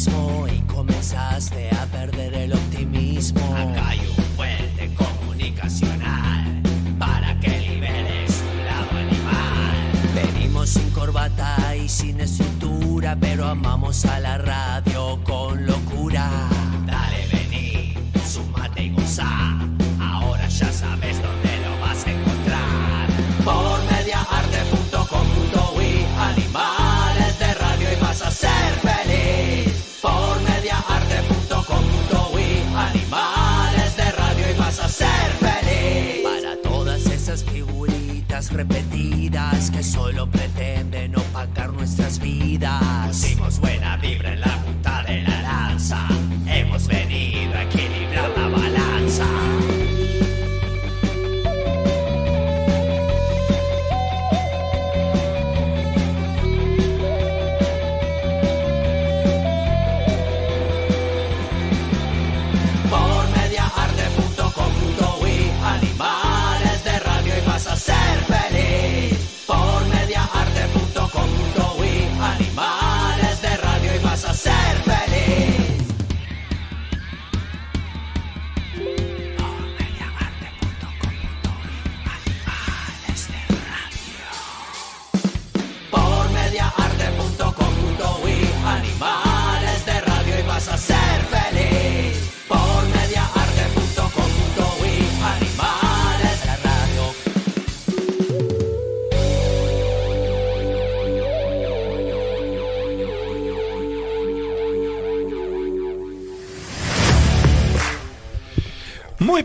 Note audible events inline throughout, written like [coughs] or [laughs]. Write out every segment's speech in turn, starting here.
mismo y comenzaste a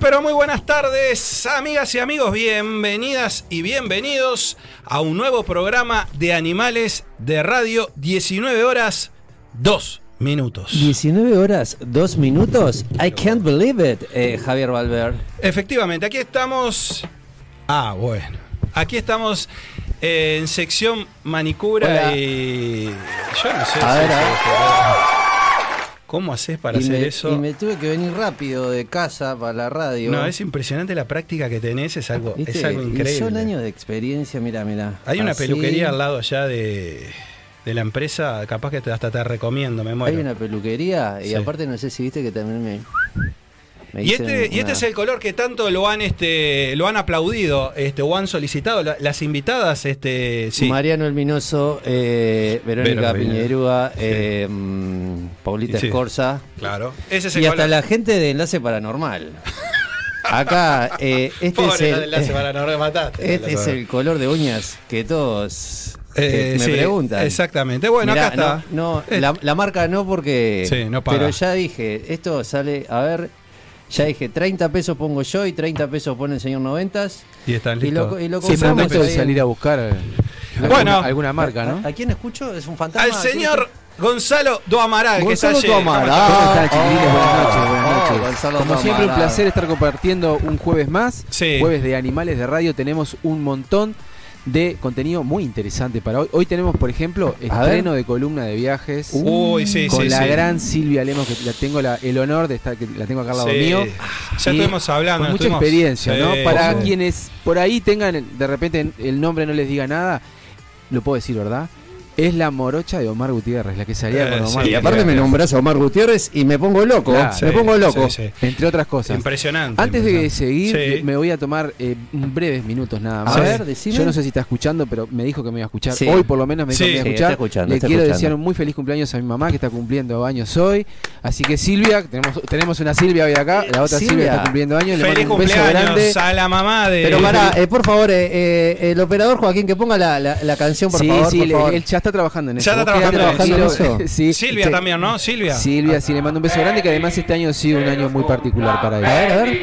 pero muy buenas tardes, amigas y amigos, bienvenidas y bienvenidos a un nuevo programa de Animales de Radio, 19 horas 2 minutos. 19 horas, 2 minutos. I can't believe it, eh, Javier Valver. Efectivamente, aquí estamos. Ah, bueno. Aquí estamos eh, en sección manicura Hola. y. Yo no sé. A si ver, se- a ver. ¿Cómo haces para y, hacer me, eso? y me tuve que venir rápido de casa para la radio. No, es impresionante la práctica que tenés, es algo, ¿Viste? es algo Y increíble. son años de experiencia, mira, mira. Hay una Así. peluquería al lado allá de, de la empresa, capaz que hasta te recomiendo, me muero. Hay una peluquería y Sí. aparte no sé si viste que también me. me Y este, y este es el color que tanto lo han este lo han aplaudido este, o han solicitado la- las invitadas. Este, sí. Mariano El Minoso, eh, Verónica. Piñerúa, eh, mm, Paulita Sí. Escorza. Claro. Ese es el Y hasta la gente de Enlace Paranormal. [laughs] Acá, eh, este Pobre, es el. enlace. [laughs] Este es el color de uñas que todos Eh, me sí, preguntan. Exactamente. Bueno, Mirá, acá está. No, no, Eh, la, la marca no porque. Sí, no paga. Pero ya dije, esto sale, a ver, ya dije, 30 pesos pongo yo y 30 pesos pone el señor Noventas. y están Y listos. lo, y lo Sí, es compramos momento de salir a buscar Bueno. alguna, alguna marca, ¿no? ¿A, a quién escucho? ¿Es un fantasma? Al señor Gonzalo Doamaral, que Gonzalo está allí. Doamaral. ¿Cómo están, chiquilines? Buenas Oh, noches, buenas oh, noches. Gonzalo Como siempre, un Doamaral. placer estar compartiendo un jueves más. Sí. Jueves de Animales de Radio. Tenemos un montón de contenido muy interesante para hoy. Hoy tenemos, por ejemplo, A ver. estreno de columna de viajes. Uy, sí, con sí, la sí. gran Silvia Lemos, que la tengo la- el honor de estar, que la tengo acá al lado Sí. mío. Ya Y estuvimos hablando. Con mucha estuvimos- experiencia, Sí, ¿no? Para sí. quienes por ahí tengan, de repente el nombre no les diga nada, lo puedo decir, ¿verdad? Es la morocha de Omar Gutiérrez, la que salía Eh, con Omar sí, Y aparte me nombras a Omar Gutiérrez y me pongo loco. Claro. me Sí, pongo loco. sí, sí. Entre otras cosas. Impresionante. Antes de seguir, Sí. me voy a tomar eh, breves minutos nada A más. ver, decime. Yo no sé si está escuchando, pero me dijo que me iba a escuchar. Sí. Hoy por lo menos me dijo Sí. que me iba a Sí, escuchar. está escuchando, Le está quiero escuchando. desear un muy feliz cumpleaños a mi mamá que está cumpliendo años hoy. Así que Silvia, tenemos, tenemos una Silvia hoy acá, la otra Silvia, Silvia. está cumpliendo años. Le Feliz mando un beso grande. cumpleaños a la mamá de. Pero para, eh, por favor, eh, eh, el operador Joaquín, que ponga la, la, la canción, por sí, favor. sí, por favor. él ya está trabajando en eso. Ya está trabajando en eso. Sí, Silvia sí. también, ¿no? Silvia. Silvia, sí, le mando un beso grande que además este año ha sido un año muy particular para A ella. ver, a ver.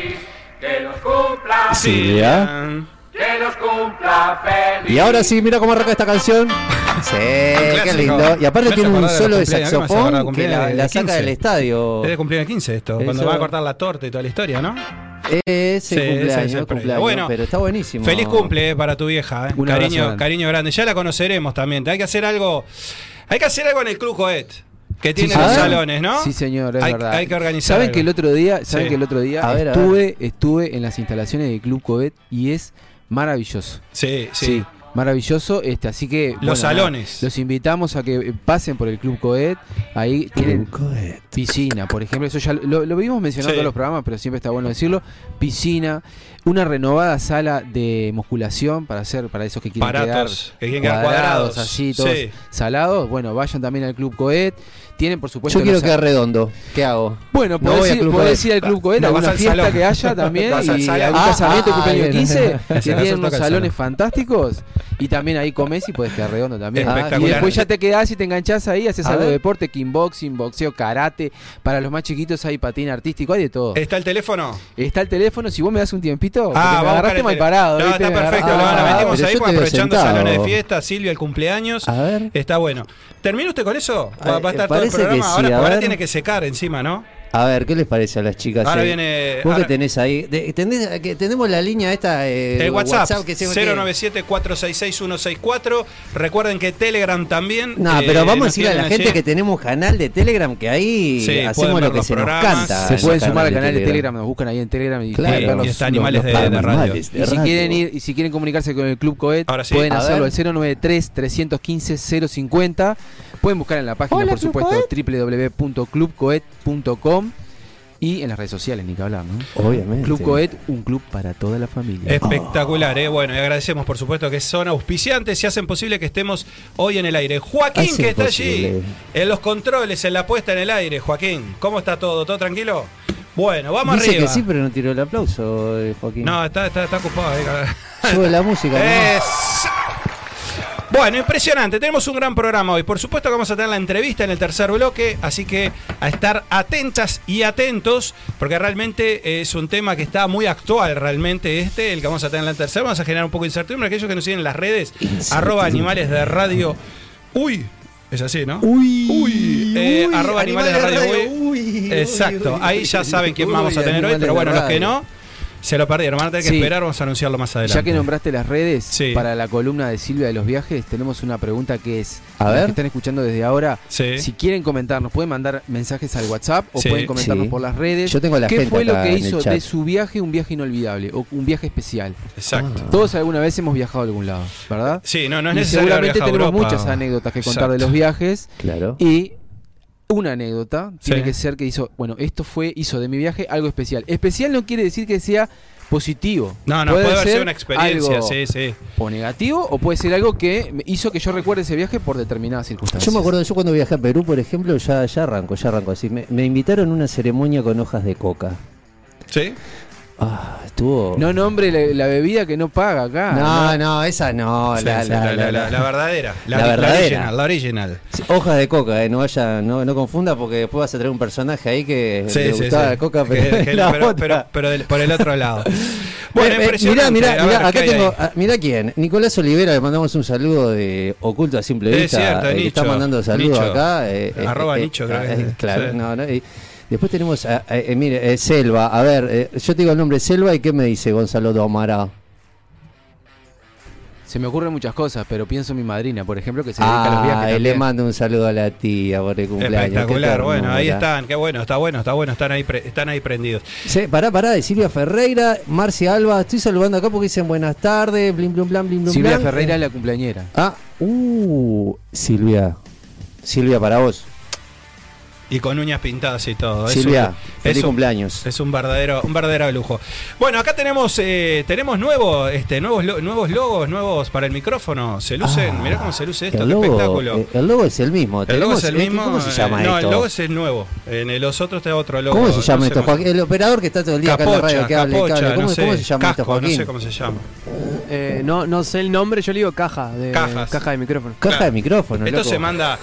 Que los cumpla, Silvia. que los cumpla feliz. Y ahora sí, mira cómo arranca esta canción. Sí, qué lindo. Y aparte tiene un solo de los cumpleaños, ¿qué me hace acordar de saxofón que la, la saca 15? del estadio. Es de cumpleaños 15 esto, cuando va a cortar la torta y toda la historia, ¿no? Ese Sí, ese es cumpleaños, Bueno, pero está buenísimo. Feliz cumple eh, para tu vieja, eh. Cariño, grande. cariño grande. Ya la conoceremos también. Hay que hacer algo. Hay que hacer algo en el Club Coet. Que tiene Sí, los señor. salones, ¿no? Sí, señor, es hay, verdad. hay que organizar. ¿Saben algo. que el otro día, saben Sí. que el otro día A ver, a estuve, estuve en las instalaciones del Club Covet y es maravilloso. Sí, sí. Maravilloso, este, así que Los salones. los invitamos a que pasen por el Club Coed. Ahí tienen piscina, por ejemplo, eso ya lo, lo vimos mencionando Sí. en los programas, pero siempre está bueno decirlo. Piscina, una renovada sala de musculación para hacer para esos que quieren Paratos, quedar que quieren cuadrados, cuadrados. así todos Sí. salados. Bueno, vayan también al Club Coed. Tienen por supuesto Yo quiero los- quedar redondo. ¿Qué hago? Bueno, No podés, ir, Club podés ir al Club Coed, No, alguna al fiesta salón. que haya también, Vas al y algún Ah, casamiento, ah, cumpleaños bien. 15, Ese que tienen unos salones fantásticos, y también ahí comes y puedes quedar redondo también. Ah, Espectacular. Y después ya te quedás y te enganchás ahí, haces algo de deporte, kickboxing, boxeo, karate, para los más chiquitos hay patín artístico, hay de todo. ¿Está el teléfono? Está el teléfono, si vos me das un tiempito, Ah, me agarraste mal parado. No, está perfecto. lo Ah, la metimos pero ahí pues, aprovechando salones de fiesta, Silvia, el cumpleaños. A ver. Está bueno. ¿Termina usted con eso? Va, va a Eh, estar todo el programa. sí, ahora, tiene que secar encima, ¿no? A ver, ¿qué les parece a las chicas? Ahora eh? viene- Vos ahora- que tenés ahí. de- tenés- que tenemos la línea esta. eh, El WhatsApp, que se- 097-466-164. Recuerden que Telegram también. No, eh, pero vamos a nos decirle a la gente allí. que tenemos canal de Telegram que ahí Sí, hacemos lo que los se nos programas. canta. Se en pueden sumar al canal de Telegram, nos buscan ahí en Telegram y Claro. ver Y los- está los- Animales los de- de radio. Animales de Y si quieren ir y si quieren comunicarse con el Club Coet, sí. pueden A hacerlo al 093 315 050. Pueden buscar en la página, por supuesto, www.clubcoet.com y en las redes sociales, ni que hablar, ¿no? Obviamente. Club Coet, un club para toda la familia. Espectacular, ¿eh? Bueno, y agradecemos por supuesto que son auspiciantes y hacen posible que estemos hoy en el aire. Joaquín, que está posible. allí, en los controles, en la puesta en el aire. Joaquín, ¿cómo está todo? ¿Todo tranquilo? Bueno, vamos Dice arriba. que sí, pero no tiró el aplauso, eh, Joaquín. No, está, está, está ocupado. eh. Sube la música. ¿no? [laughs] Es- Bueno, impresionante. Tenemos un gran programa hoy. Por supuesto que vamos a tener la entrevista en el tercer bloque, así que a estar atentas y atentos, porque realmente es un tema que está muy actual, realmente este, el que vamos a tener en la tercera. Vamos a generar un poco de incertidumbre. Aquellos que nos siguen en las redes, arroba animales de radio. Uy, es así, ¿no? Uy, Uy, eh, arroba animales de radio. uy. uy, Exacto, uy, uy, ahí ya uy, saben quién uy, vamos a tener hoy, pero bueno, los que no, se lo perdieron. Van a tener que Sí. esperar, vamos a anunciarlo más adelante. Ya que nombraste las redes, Sí. para la columna de Silvia de los viajes, tenemos una pregunta que es, A los ver. que están escuchando desde ahora, Sí. si quieren comentarnos, pueden mandar mensajes al WhatsApp o Sí. pueden comentarnos Sí. por las redes. Yo tengo la ¿Qué gente fue lo que hizo de su viaje un viaje inolvidable o un viaje especial? Exacto. Todos alguna vez hemos viajado a algún lado, ¿verdad? Sí, no, no es y necesario seguramente tenemos Europa. muchas anécdotas que contar de los viajes Claro. y una anécdota tiene Sí. que ser que hizo, bueno, esto fue, hizo de mi viaje algo especial. Especial no quiere decir que sea positivo. No, no, puede, haber sido una experiencia, algo sí, sí. o negativo o puede ser algo que hizo que yo recuerde ese viaje por determinadas circunstancias. Yo me acuerdo, yo cuando viajé a Perú, por ejemplo, ya, ya arranco, ya arranco así. Me, me invitaron a una ceremonia con hojas de coca. ¿Sí? Ah, estuvo. No nombre la, la bebida que no paga acá. no, no, esa no. Sí, la, sí, la- la, la- la- verdadera. La, La la verdadera. original. La original. Sí, Hojas de coca, eh, no vaya, no, no confunda porque después vas a traer un personaje ahí que Sí, le sí, gustaba sí. la coca, Que- pero, que- [laughs] la pero, otra. pero- pero del- por el otro lado. [laughs] Bueno, Eh, eh, impresionante. mirá, A mirá, ver, mirá, ¿qué acá hay tengo, ahí? ah, mirá quién, Nicolás Olivera, le mandamos un saludo de oculto a simple Es vista, cierto, eh, que Nicho, está mandando saludos Nicho. acá. eh, eh, Arroba eh, Nicho, creo ah, que eh, es. Claro, Sí. no, no, y después tenemos, a- a- eh, mire, eh, Selva, a ver, eh, yo te digo el nombre Selva y ¿qué me dice Gonzalo Domara? Se me ocurren muchas cosas, pero pienso en mi madrina, por ejemplo, que se dedica a los Ah, viajes. le también. mando un saludo a la tía por el cumpleaños. Espectacular, bueno, ahí están, qué bueno, está bueno, está bueno, están ahí, pre- están ahí prendidos. Sí, pará, pará, de Silvia Ferreira, Marcia Alba, estoy saludando acá porque dicen buenas tardes, blim, blum, blam, blim, blum, Silvia. Ferreira es la cumpleañera. Ah, uh, Silvia. Silvia, para vos. Y con uñas pintadas y todo. Es Silvia, un- feliz es un- cumpleaños. Es un verdadero, un verdadero lujo. Bueno, acá tenemos, eh, tenemos nuevo, este, nuevos, lo- nuevos logos, nuevos para el micrófono. Se lucen, Ah, mirá cómo se luce esto, el qué logo, espectáculo. eh, el logo es el mismo. el logo es el eh, mismo. ¿Cómo se llama eh, no, esto? el logo es el nuevo. En los otros está otro logo. ¿Cómo se llama no esto, Joaquín? El operador que está todo el día acá en la Capocha, radio que hable, que capocha, hable. ¿Cómo, no sé, cómo se llama esto, casco, Joaquín? No sé cómo se llama. Eh, no, no sé el nombre, yo le digo caja de, Cajas. caja de micrófono. Caja Claro. de micrófono, Esto loco. se manda.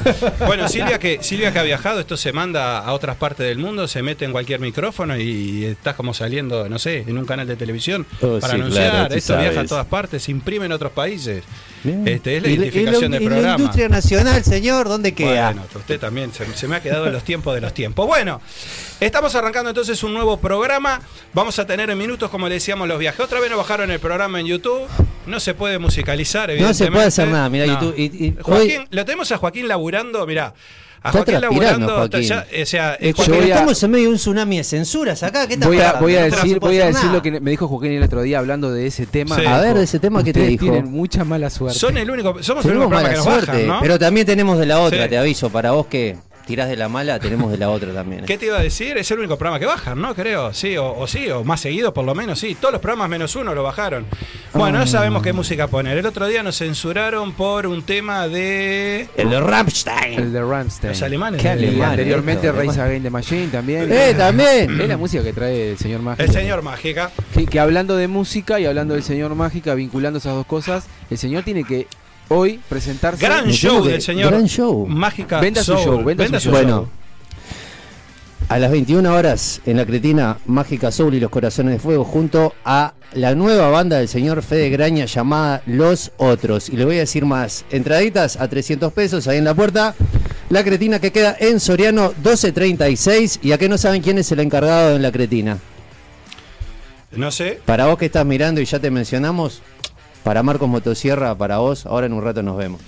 Bueno, Silvia que, Silvia que ha viajado, esto se manda a otras partes del mundo, se mete en cualquier micrófono y estás como saliendo, no sé, en un canal de televisión Oh, para sí, anunciar. claro, esto viaja a todas partes, se imprime en otros países. Bien. Este, es la Y- identificación del programa. la industria nacional, señor, ¿dónde queda? Bueno, usted también, se, se me ha quedado en los tiempos de los tiempos. Bueno, estamos arrancando entonces un nuevo programa. Vamos a tener en minutos, como le decíamos, los viajes. Otra vez nos bajaron el programa en YouTube. No se puede musicalizar, no evidentemente. se puede hacer nada, mirá, No. YouTube. y- y- Joaquín, hoy- lo tenemos a Joaquín laburando, mirá. A Está Joaquín transpirando, laburando, Joaquín. ya, o sea, Eh, es a- estamos en medio de un tsunami de censuras acá. ¿Qué está Voy a, pasando? voy a decir, voy a decir nada. lo que me dijo Joaquín el otro día hablando de ese tema. Sí. A ver, de ese tema que te "Ustedes dijo. tienen mucha mala suerte. son el único, somos el Tenemos único programa mala que nos suerte, bajan, ¿no? pero también tenemos de la otra, Sí. te aviso. Para vos que tirás de la mala, tenemos de la otra también. ¿eh? ¿Qué te iba a decir? Es el único programa que bajan, ¿no? Creo, sí, o, o sí, o más seguido por lo menos, sí. Todos los programas menos uno lo bajaron. Bueno, Ah. no sabemos qué música poner. El otro día nos censuraron por un tema de... El de El Rammstein. de Rammstein. Los alemanes. Qué Y alemán, anteriormente Race. Against the Machine también. ¡Eh, también! Es la música que trae el señor Mágica. El señor Mágica. Que, que hablando de música y hablando del señor Mágica, vinculando esas dos cosas, el señor tiene que hoy presentarse. Gran show del señor gran show. Mágica Venda su show, venda su show. Bueno, a las 21 horas en la cretina Mágica Soul y los Corazones de Fuego, junto a la nueva banda del señor Fede Graña llamada Los Otros. Y le voy a decir más: entraditas a 300 pesos ahí en la puerta. La cretina que queda en Soriano 1236. Y a que no saben quién es el encargado en la cretina. No sé. Para vos que estás mirando y ya te mencionamos, para Marcos Motosierra, para vos, ahora en un rato nos vemos.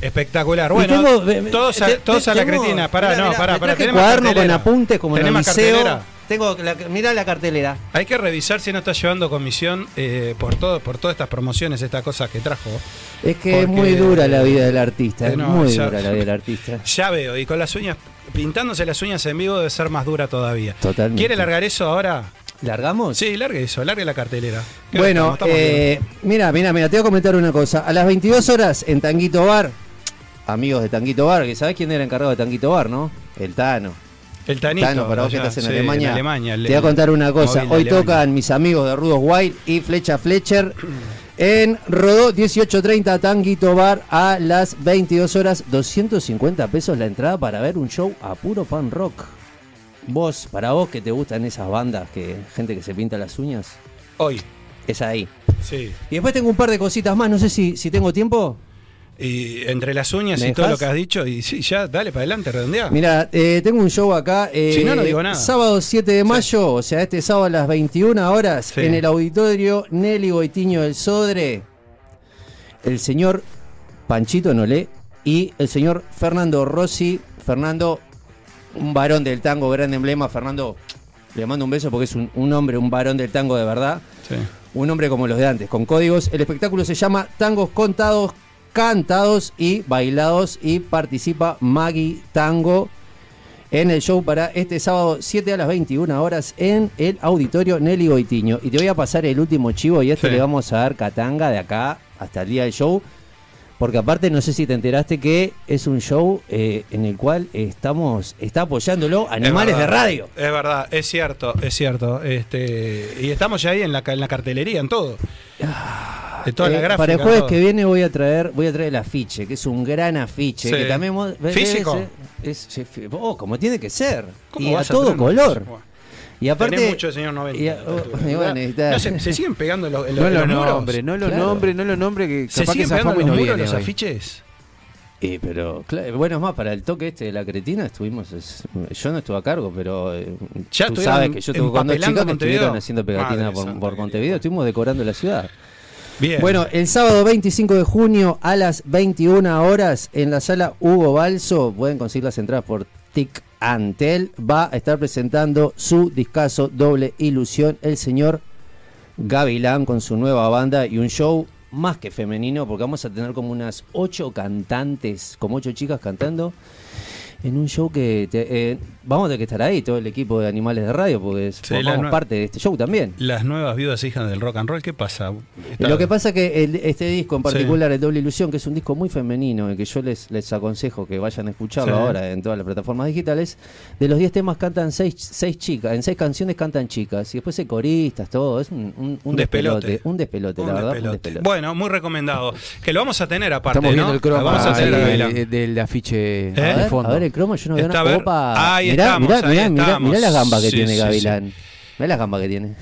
Espectacular. Bueno, tengo- todos a, te- todos a la tengo- cretina. Pará, mirá, no, mirá, pará, pará. Tenemos cuaderno con cartelera. apuntes como en el Tenemos liceo. cartelera. Tengo la, mirá la cartelera. Hay que revisar si no está llevando comisión eh, por todo, por todas estas promociones, estas cosas que trajo. Es que es muy dura la vida del artista, Eh, es no, muy ya- dura la vida del artista. [laughs] Ya veo, y con las uñas, pintándose las uñas en vivo debe ser más dura todavía. Totalmente. ¿Quiere largar eso ahora? ¿Largamos? Sí, largue eso, largue la cartelera. ¿Qué Bueno, eh, mira, mira, mira, te voy a comentar una cosa. A las 22 horas en Tanguito Bar, amigos de Tanguito Bar, que sabés quién era encargado de Tanguito Bar, ¿no? El Tano. el Tanito. Tano, para vos que estás en sí, Alemania. Alemania, el- te voy a contar una cosa. Hoy Alemania. tocan mis amigos de Rudos Wild y Flecha Fletcher en Rodó 1830 Tanguito Bar a las 22 horas. 250 pesos la entrada para ver un show a puro pan rock. Vos, para vos que te gustan esas bandas, que gente que se pinta las uñas, Hoy, es ahí. sí. Y después tengo un par de cositas más, no sé si, si tengo tiempo. Y entre las uñas ¿Me y todo lo que has dicho, y sí, ya, dale para adelante, redondea. Mira, eh, tengo un show acá. eh, Si no, no digo nada. Sábado 7 de mayo, o sea, este sábado a las 21 horas, Sí. en el auditorio Nelly Goitiño del Sodre, el señor Panchito Nolé y el señor Fernando Rossi. Fernando, un varón del tango, gran emblema. Fernando, le mando un beso porque es un, un hombre, un varón del tango de verdad. Sí. Un hombre como los de antes, con códigos. El espectáculo se llama Tangos Contados, Cantados y Bailados y participa Maggie Tango en el show para este sábado 7 a las 21 horas en el auditorio Nelly Goitiño. Y te voy a pasar el último chivo y este Sí. le vamos a dar catanga de acá hasta el día del show. Porque aparte no sé si te enteraste que es un show eh, en el cual estamos, está apoyándolo Animales Es de Radio. Es verdad, es cierto, es cierto. Este, y estamos ya ahí en la, en la cartelería, en todo. De toda la Eh, gráfica. para el jueves todo. que viene voy a traer voy a traer el afiche, que es un gran afiche. Sí. Que también ¿Físico? Es, es- oh, como tiene que ser. ¿Cómo Y a todo color. Bueno, Y aparte. tenés mucho de señor 90. y oh, y bueno, está- no, se, se siguen pegando los, en No los- los muros. nombre, no lo Claro. nombre, no lo nombre, que ¿Se capaz que siguen pegando los no muros viene los hoy. afiches? Eh, pero claro, bueno, es más, para el toque este de la cretina estuvimos. es- yo no estuve a cargo, pero. eh, Ya tú sabes que yo estuve cuando chicos que estuvieron haciendo pegatina Madre por, por Montevideo, estuvimos decorando la ciudad. Bien. Bueno, el sábado 25 de junio a las 21 horas en la sala Hugo Balso, pueden conseguir las entradas por Tic Antel, va a estar presentando su discazo Doble Ilusión, el señor Gavilán con su nueva banda y un show más que femenino, porque vamos a tener como unas ocho cantantes, como ocho chicas cantando. En un show que te- eh, vamos a tener que estar ahí, todo el equipo de Animales de Radio, porque Sí, formamos parte de este show también. Las nuevas viudas hijas del rock and roll, ¿qué pasa? Está- Lo que pasa que el- este disco en Sí. particular, el Doble Ilusión, que es un disco muy femenino y que yo les, les aconsejo que vayan a escucharlo Sí. ahora en todas las plataformas digitales, de los 10 temas cantan 6 seis, chicas, en 6 canciones cantan chicas y después hay coristas, todo, es un, un, un Despelote. despelote, un despelote, Un la verdad, un despelote. Bueno, muy recomendado. Que lo vamos a tener aparte, Estamos viendo ¿no? el croma Lo vamos a tener a del, afiche ¿Eh? de fondo. a ver el cromo, yo no veo Está a nada. ver. Opa, Ahí mirá, estamos, mirá, ahí mirá, mirá, estamos. mirá las gambas que Sí, tiene sí, Gavilán. Mirá las gambas que tiene.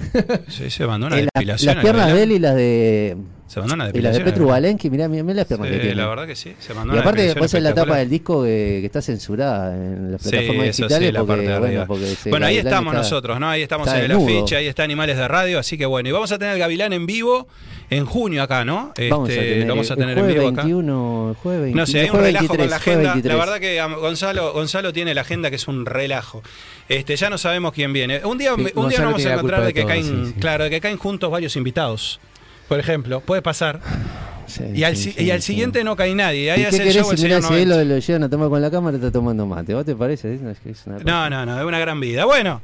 Sí, se mandó una [laughs] Eh, la- depilación. las piernas Gavilán. de él y las de Se mandó una Y la de. Petru Valenqui, mirá, mirá las piernas que Sí, tiene. la verdad que sí. Se mandó Y aparte después en la tapa del disco que, que está censurada en las Sí, plataformas eso digitales sí, la porque, parte de bueno, arriba. porque Bueno, ahí estamos está- nosotros, ¿no? Ahí estamos en el desnudo. afiche, ahí está Animales de Radio, así que bueno, y vamos a tener el Gavilán en vivo en junio acá, ¿no? Vamos a Este, tener, vamos a el tener en jueves vivo acá. 21, el jueves 21, No sé, hay un relajo 23, con la agenda. 23. La verdad que Gonzalo, Gonzalo tiene la agenda que es un relajo. Este, ya no sabemos quién viene. Un día, Sí, un día nos vamos a la encontrar de que caen, sí, sí. claro, de que caen juntos varios invitados. Por ejemplo, puede pasar. Sí, Y al, sí, y al siguiente no cae nadie. ¿Y Ahí qué hace el querés show el si mirá señor si él 90. lo, lo llevan a tomar con la cámara está tomando mate? ¿Vos te parece? Es una- No, no, no, es una gran vida. Bueno,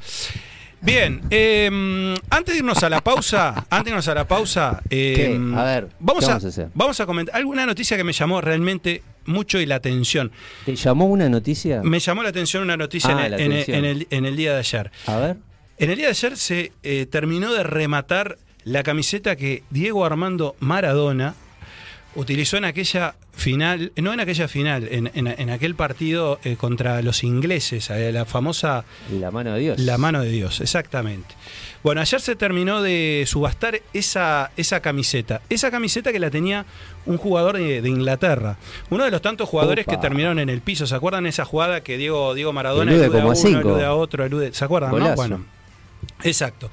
bien, eh, antes de irnos a la pausa, [laughs] antes de irnos a la pausa, eh, ¿Qué? A ver, vamos, ¿qué a, vamos a hacer? vamos a comentar alguna noticia que me llamó realmente mucho y la atención. ¿Te llamó una noticia? Me llamó la atención una noticia Ah, en, el, el- en el- en el día de ayer. A ver. En el día de ayer se eh, terminó de rematar la camiseta que Diego Armando Maradona utilizó en aquella final, no en aquella final, en, en- en aquel partido eh, contra los ingleses, eh, la famosa La mano de Dios. La mano de Dios, exactamente. Bueno, ayer se terminó de subastar esa, esa camiseta. Esa camiseta que la tenía un jugador de, de Inglaterra. Uno de los tantos jugadores Opa. que terminaron en el piso. ¿Se acuerdan esa jugada que Diego, Diego Maradona Elude elude a como a uno, cinco. elude a otro, elude- ¿Se acuerdan? no? Bueno, exacto.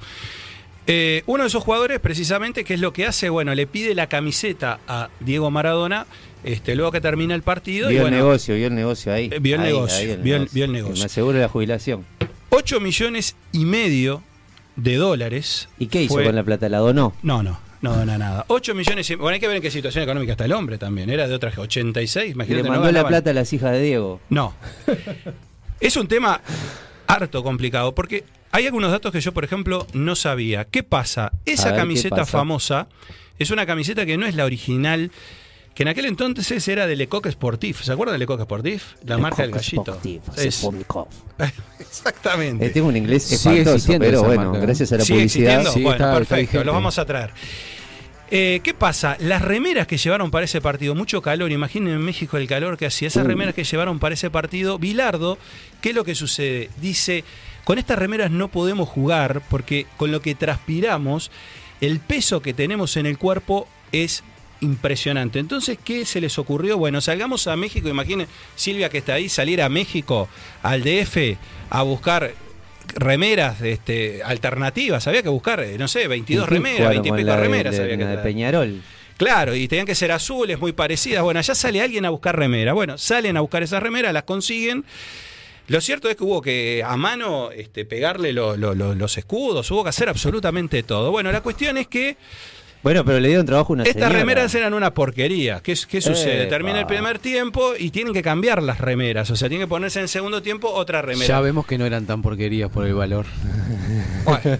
Eh, uno de esos jugadores, precisamente, que es lo que hace, bueno, le pide la camiseta a Diego Maradona, este, luego que termina el partido. y Vio el negocio, vio el negocio ahí. Eh, vio el Ahí, negocio, ahí vio el- vio el negocio. Me aseguro la jubilación. 8 millones y medio de dólares. ¿Y qué hizo fue- con la plata? ¿La donó? No, no, no dona nada. 8 millones y... Bueno, hay que ver en qué situación económica está el hombre también. Era de otras 86, Y imagínate. le no mandó la plata a las hijas de Diego. No. [laughs] es un tema harto complicado porque hay algunos datos que yo, por ejemplo, no sabía. ¿Qué pasa? Esa ver, ¿qué camiseta pasa? famosa es una camiseta que no es la original, que en aquel entonces era de Lecoq Sportif. ¿Se acuerdan de Lecoq Sportif? La marca del Coq gallito. Sportif, Es-. [laughs] Exactamente. Eh, tengo un inglés Sigue espantoso, pero bueno, marca, gracias a la ¿Sigue publicidad. Sí, bueno, está- perfecto, lo vamos a traer. Eh, ¿Qué pasa? Las remeras que llevaron para ese partido, mucho calor, imaginen en México el calor que hacía, esas Uh. remeras que llevaron para ese partido, Bilardo, ¿qué es lo que sucede? Dice, con estas remeras no podemos jugar porque con lo que transpiramos, el peso que tenemos en el cuerpo es impresionante. Entonces, ¿qué se les ocurrió? Bueno, salgamos a México, imaginen Silvia que está ahí, salir a México, al DF, a buscar remeras este, alternativas, había que buscar, eh, no sé, 22 ¿Y qué remeras, jugaron 20 y pico de- remeras de- había que de. Peñarol. Claro, y tenían que ser azules, muy parecidas. Bueno, allá sale alguien a buscar remeras. Bueno, salen a buscar esas remeras, las consiguen. Lo cierto es que hubo que a mano este, pegarle lo- lo- lo- los escudos, hubo que hacer absolutamente todo. Bueno, la cuestión es que Bueno, pero le dieron trabajo a una estas señora. remeras eran una porquería. ¿Qué, qué sucede? Epa. Termina el primer tiempo y tienen que cambiar las remeras. O sea, tienen que ponerse en el segundo tiempo otra remera. Ya vemos que no eran tan porquerías por el valor. [laughs] Bueno,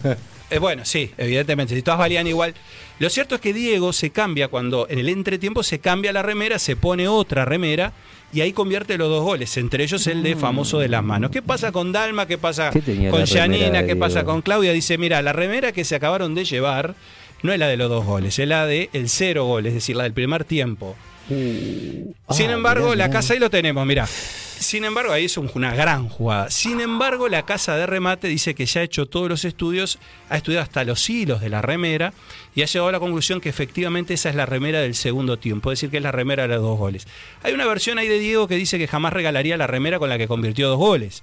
eh, bueno, sí, evidentemente, si todas valían igual. Lo cierto es que Diego se cambia cuando en el entretiempo se cambia la remera, se pone otra remera y ahí convierte los dos goles, entre ellos el de famoso de las manos. ¿Qué pasa con Dalma? ¿Qué pasa ¿Qué tenía con de ¿Qué pasa con Claudia? Dice, mira, la remera que se acabaron de llevar no es la de los dos goles, es la de el cero gol, es decir, la del primer tiempo. Sin Ah, embargo, mirá, la mirá. casa ahí lo tenemos, mira. Sin embargo, ahí es un- una gran jugada. Sin embargo, la casa de remate dice que ya ha hecho todos los estudios, ha estudiado hasta los hilos de la remera y ha llegado a la conclusión que efectivamente esa es la remera del segundo tiempo, es decir, que es la remera de los dos goles. Hay una versión ahí de Diego que dice que jamás regalaría la remera con la que convirtió dos goles.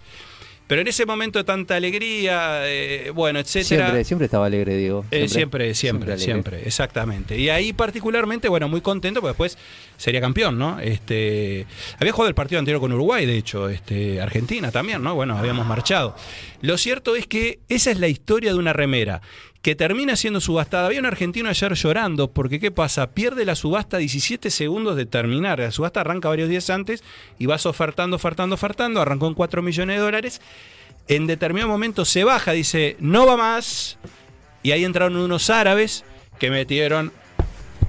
Pero en ese momento de tanta alegría, eh, bueno, etcétera. Siempre, siempre estaba alegre, Diego. Eh, siempre, siempre, alegre. siempre, exactamente. Y ahí particularmente, bueno, muy contento, porque después sería campeón, ¿no? Este, había jugado el partido anterior con Uruguay, de hecho, este, Argentina también, ¿no? Bueno, habíamos marchado. Lo cierto es que esa es la historia de una remera que termina siendo subastada. Había un argentino ayer llorando porque ¿qué pasa? Pierde la subasta 17 segundos de terminar. La subasta arranca varios días antes y vas ofertando, ofertando, ofertando. Arrancó en 4 millones de dólares. En determinado momento se baja, dice, no va más. Y ahí entraron unos árabes que metieron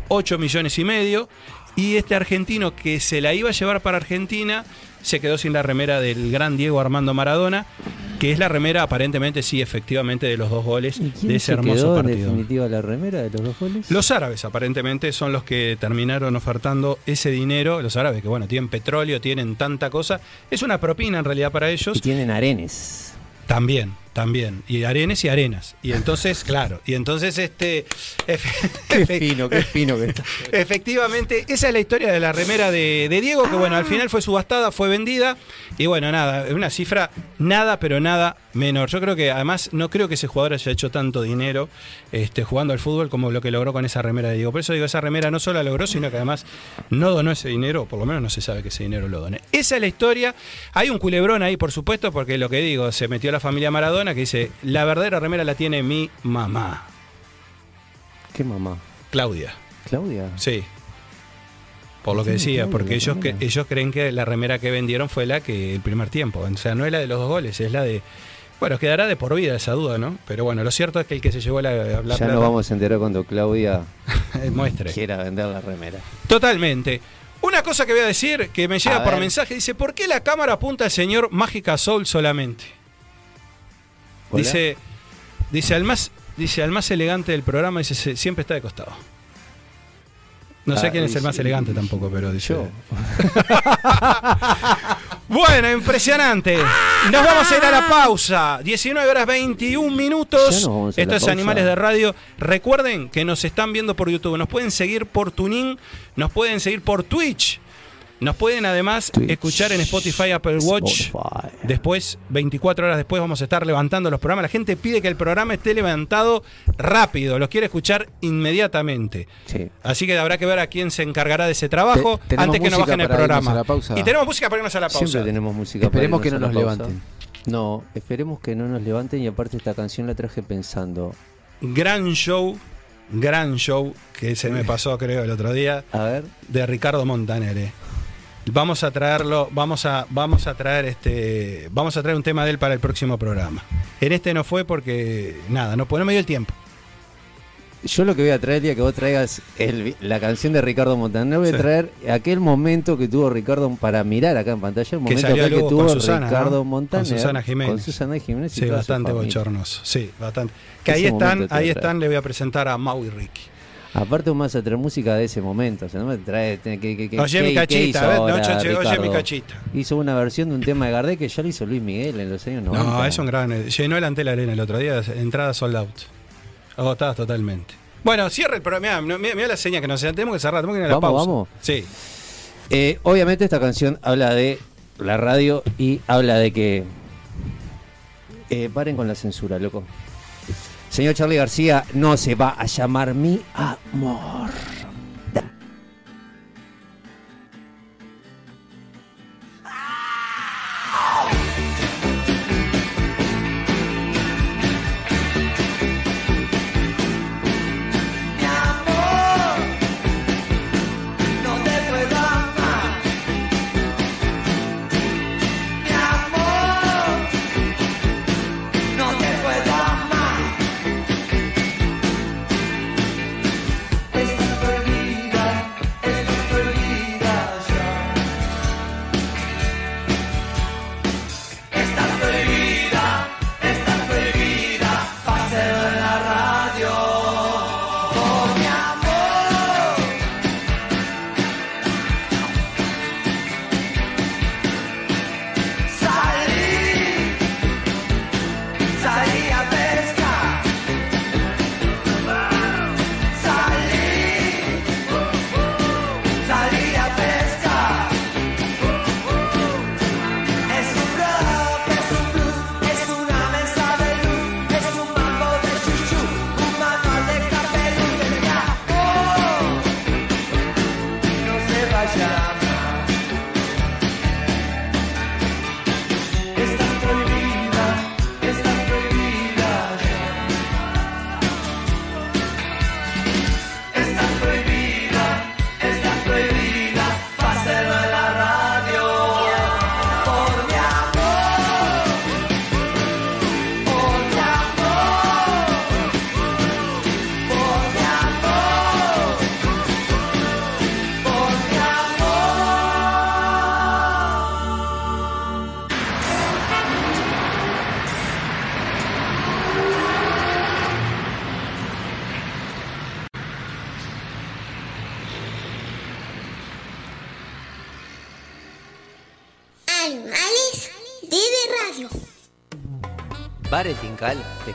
8 millones y medio. Y este argentino que se la iba a llevar para Argentina se quedó sin la remera del gran Diego Armando Maradona, que es la remera aparentemente, sí, efectivamente, de los dos goles ¿Y quién de ese se hermoso en partido. definitiva la remera de los dos goles? Los árabes aparentemente son los que terminaron ofertando ese dinero. Los árabes que, bueno, tienen petróleo, tienen tanta cosa. Es una propina en realidad para ellos. Y tienen arenes. También, también. Y Arenes y Arenas. Y entonces, [laughs] claro, y entonces este... [laughs] Qué fino, qué fino que está. Efectivamente, esa es la historia de la remera de, de Diego, que bueno, al final fue subastada, fue vendida, y bueno, nada, una cifra nada, pero nada menor. Yo creo que además no creo que ese jugador haya hecho tanto dinero este, jugando al fútbol como lo que logró con esa remera de Diego. Por eso digo, esa remera no solo la logró, sino que además no donó ese dinero, o por lo menos no se sabe que ese dinero lo done. Esa es la historia. Hay un culebrón ahí, por supuesto, porque lo que digo, se metió la familia Maradona que dice, la verdadera remera la tiene mi mamá, ¿Qué mamá? Claudia. ¿Claudia? Sí. Por lo que decía, porque ellos, que, ellos creen que la remera que vendieron fue la que el primer tiempo. O sea, no es la de los dos goles, es la de. Bueno, quedará de por vida esa duda, ¿no? Pero bueno, lo cierto es que el que se llevó la, la ya plata, nos vamos a enterar cuando Claudia [laughs] eh, muestre. quiera vender la remera. Totalmente. Una cosa que voy a decir que me llega A por ver. mensaje dice: ¿Por qué la cámara apunta al señor Mágica Soul solamente? Hola. Dice, dice al más, dice al más elegante del programa, dice "Se- siempre está de costado. No sé Ah, quién es el más elegante tampoco, pero dice. Yo. [laughs] Bueno, impresionante. Nos vamos a ir a la pausa. 19 horas 21 Ya minutos. Esto es pausa. Animales de Radio. Recuerden que nos están viendo por YouTube. Nos pueden seguir por Tuning. Nos pueden seguir por Twitch. Nos pueden además Twitch. escuchar en Spotify, Apple Watch. Spotify. Después, 24 horas después, vamos a estar levantando los programas. La gente pide que el programa esté levantado rápido. Los quiere escuchar inmediatamente. Sí. Así que habrá que ver a quién se encargará de ese trabajo Te- antes que nos bajen el para irnos programa. a la pausa. Y tenemos música para irnos a la pausa. Siempre tenemos música. Esperemos para que no nos levanten. No, esperemos que no nos levanten y aparte esta canción la traje pensando. gran show, gran show que se me pasó creo el otro día A ver, de Ricardo Montanere. Vamos a traerlo, vamos a, vamos a traer este, vamos a traer un tema de él para el próximo programa. En este no fue porque nada, no, no me dio el tiempo. yo lo que voy a traer el día que vos traigas el- la canción de Ricardo Montaner, voy Sí. a traer aquel momento que tuvo Ricardo para mirar acá en pantalla, el momento que luz tuvo Susana, Ricardo ¿no? Montaner Con Susana Jiménez. con Susana Jiménez y Sí, bastante bochornoso. Sí, bastante. Que Ese ahí están, ahí están, le voy a presentar a Mau y Ricky. Aparte vos me vas a traer música de ese momento, o sea, no me trae que, que, que, Oye ¿qué- mi cachita, hizo a ver, no, ahora, che, che, oye mi Ricardo? cachita. Hizo una versión de un tema de Gardel que ya lo hizo Luis Miguel en los años 90. No, es un gran. Llenó el Antel Arena el otro día, entrada sold out. Agotadas totalmente. Bueno, cierra el programa. Mira, la seña que nos tenemos que cerrar, tenemos que ir a la Vamos, pausa. vamos. Sí. Eh, obviamente esta canción habla de la radio y habla de que... Eh, paren con la censura, loco. Señor Charlie García no se va a llamar mi amor.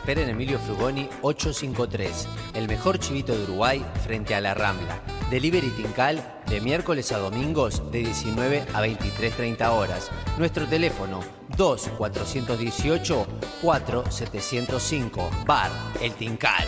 Espera en Emilio Frugoni 853, el mejor chivito de Uruguay frente a la Rambla. Delivery Tincal de miércoles a domingos de 19 a 23.30 horas. Nuestro teléfono 2-418-4705. Bar El Tincal.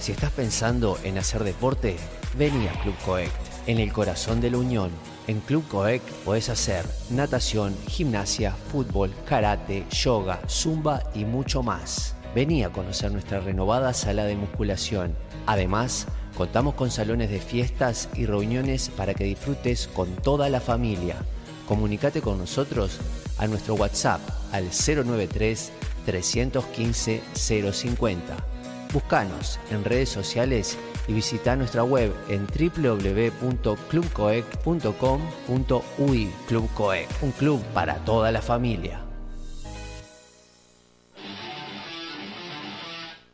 Si estás pensando en hacer deporte, vení a Club Coect, en el corazón de la Unión. En Club Coect podés hacer natación, gimnasia, fútbol, karate, yoga, zumba y mucho más. Vení a conocer nuestra renovada sala de musculación. Además, contamos con salones de fiestas y reuniones para que disfrutes con toda la familia. Comunicate con nosotros a nuestro WhatsApp al 093 315 050. Búscanos en redes sociales y visita nuestra web en www.clubcoec.com.ui. Club un club para toda la familia.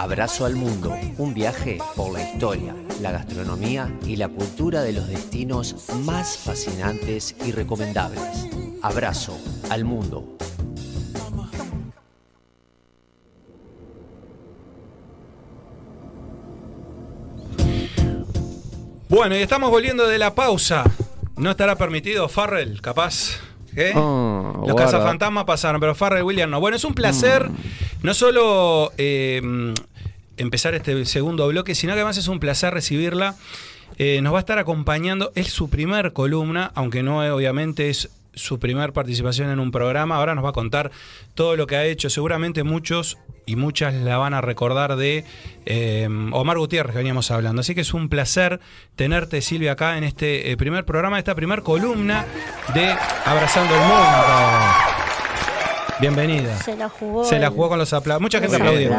Abrazo al mundo, un viaje por la historia, la gastronomía y la cultura de los destinos más fascinantes y recomendables. Abrazo al mundo. Bueno, y estamos volviendo de la pausa. ¿No estará permitido Farrell, capaz? Ah, Los cazafantasmas pasaron, pero Farrell Williams no. Bueno, es un placer Mm. no solo eh, empezar este segundo bloque, sino que además es un placer recibirla. Eh, nos va a estar acompañando, es su primer columna, aunque no eh, obviamente es su primer participación en un programa. Ahora nos va a contar todo lo que ha hecho. Seguramente muchos y muchas la van a recordar de eh, Omar Gutiérrez que veníamos hablando. Así que es un placer tenerte, Silvia, acá en este primer programa, esta primer columna de Abrazando el Mundo. Bienvenida. Se la jugó. Se la jugó con los aplausos. Mucha gente aplaudiendo.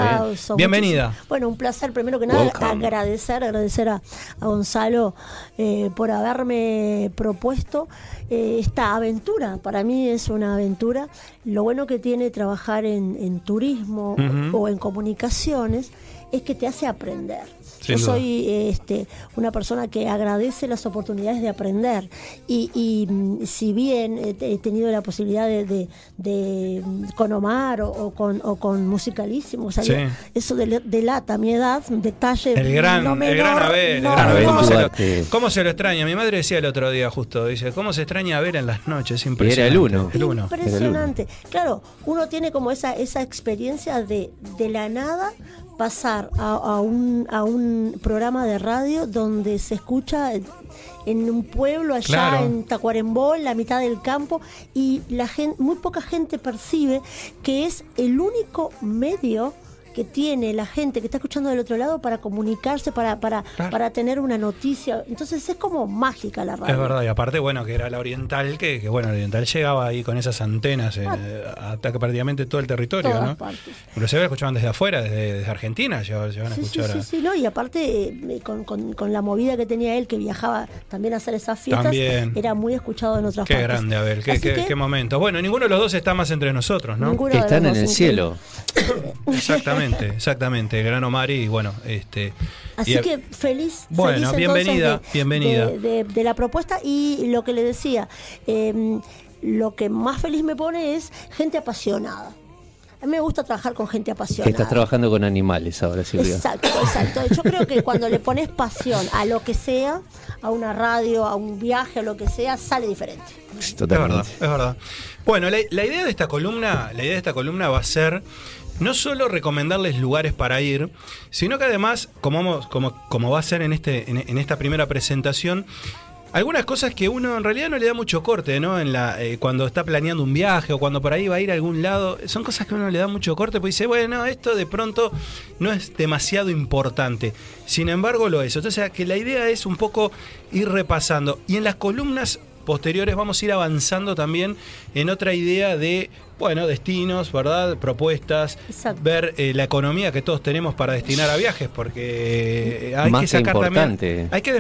Bienvenida. Bueno, un placer primero que nada Welcome. agradecer, agradecer a, a Gonzalo eh, por haberme propuesto eh, esta aventura. Para mí es una aventura. Lo bueno que tiene trabajar en, en turismo o en comunicaciones es que te hace aprender. Sin Yo duda. soy este, una persona que agradece las oportunidades de aprender y, y, mm, si bien he, tenido la posibilidad de, de- de, mm, con Omar o, o con, o con Musicalísimo, o sea, Sí. eso del- delata mi edad, un detalle El gran, no el gran Abel. el no gran Abel. ¿Cómo, se lo, cómo se lo extraña? Mi madre decía el otro día justo, dice, ¿cómo se extraña a Abel en las noches? Es Era impresionante. el uno. El uno. Impresionante. Claro, uno tiene como esa, esa experiencia de, de la nada pasar a, a un, a un programa de radio donde se escucha en un pueblo allá Claro. en Tacuarembó, en la mitad del campo, y la gente, muy poca gente percibe que es el único medio que tiene la gente que está escuchando del otro lado para comunicarse, para, para, Claro. para tener una noticia. Entonces es como mágica la radio. Es verdad, y aparte, bueno, que era la Oriental, que, que, bueno, la Oriental llegaba ahí con esas antenas, eh, ataca prácticamente todo el territorio, Todas ¿no? partes. Inclusive escuchaban desde afuera, desde, desde Argentina, llegaban, llegaban a Sí, sí, escuchar. sí, a- sí, no, y aparte eh, con, con- con la movida que tenía él, que viajaba también a hacer esas fiestas, También. era muy escuchado en otras Qué partes. grande, Abel, qué, qué, que, qué momento. Bueno, ninguno de los dos está más entre nosotros, ¿no? Están en el cielo. [coughs] [coughs] Exactamente, exactamente. El gran Omar y bueno, este. Así y- que feliz. Bueno, feliz, bienvenida, de- bienvenida. De, de- de la propuesta y lo que le decía, eh, lo que más feliz me pone es gente apasionada. A mí me gusta trabajar con gente apasionada. Estás trabajando con animales ahora, Silvia. Exacto, exacto. Yo creo que cuando le pones pasión a lo que sea, a una radio, a un viaje, a lo que sea, sale diferente. Es Totalmente. verdad, es verdad. Bueno, la, la idea de esta columna, la idea de esta columna va a ser no solo recomendarles lugares para ir, sino que además, como, como, como va a ser en, este, en, en esta primera presentación, algunas cosas que uno en realidad no le da mucho corte, ¿no? En la, eh, cuando está planeando un viaje o cuando por ahí va a ir a algún lado, son cosas que uno le da mucho corte, pues dice, bueno, esto de pronto no es demasiado importante. Sin embargo, lo es. Entonces, que la idea es un poco ir repasando. Y en las columnas posteriores vamos a ir avanzando también en otra idea de, bueno, destinos, ¿verdad? Propuestas, Exacto. ver eh, la economía que todos tenemos para destinar a viajes, porque eh, hay Más que sacar también, hay que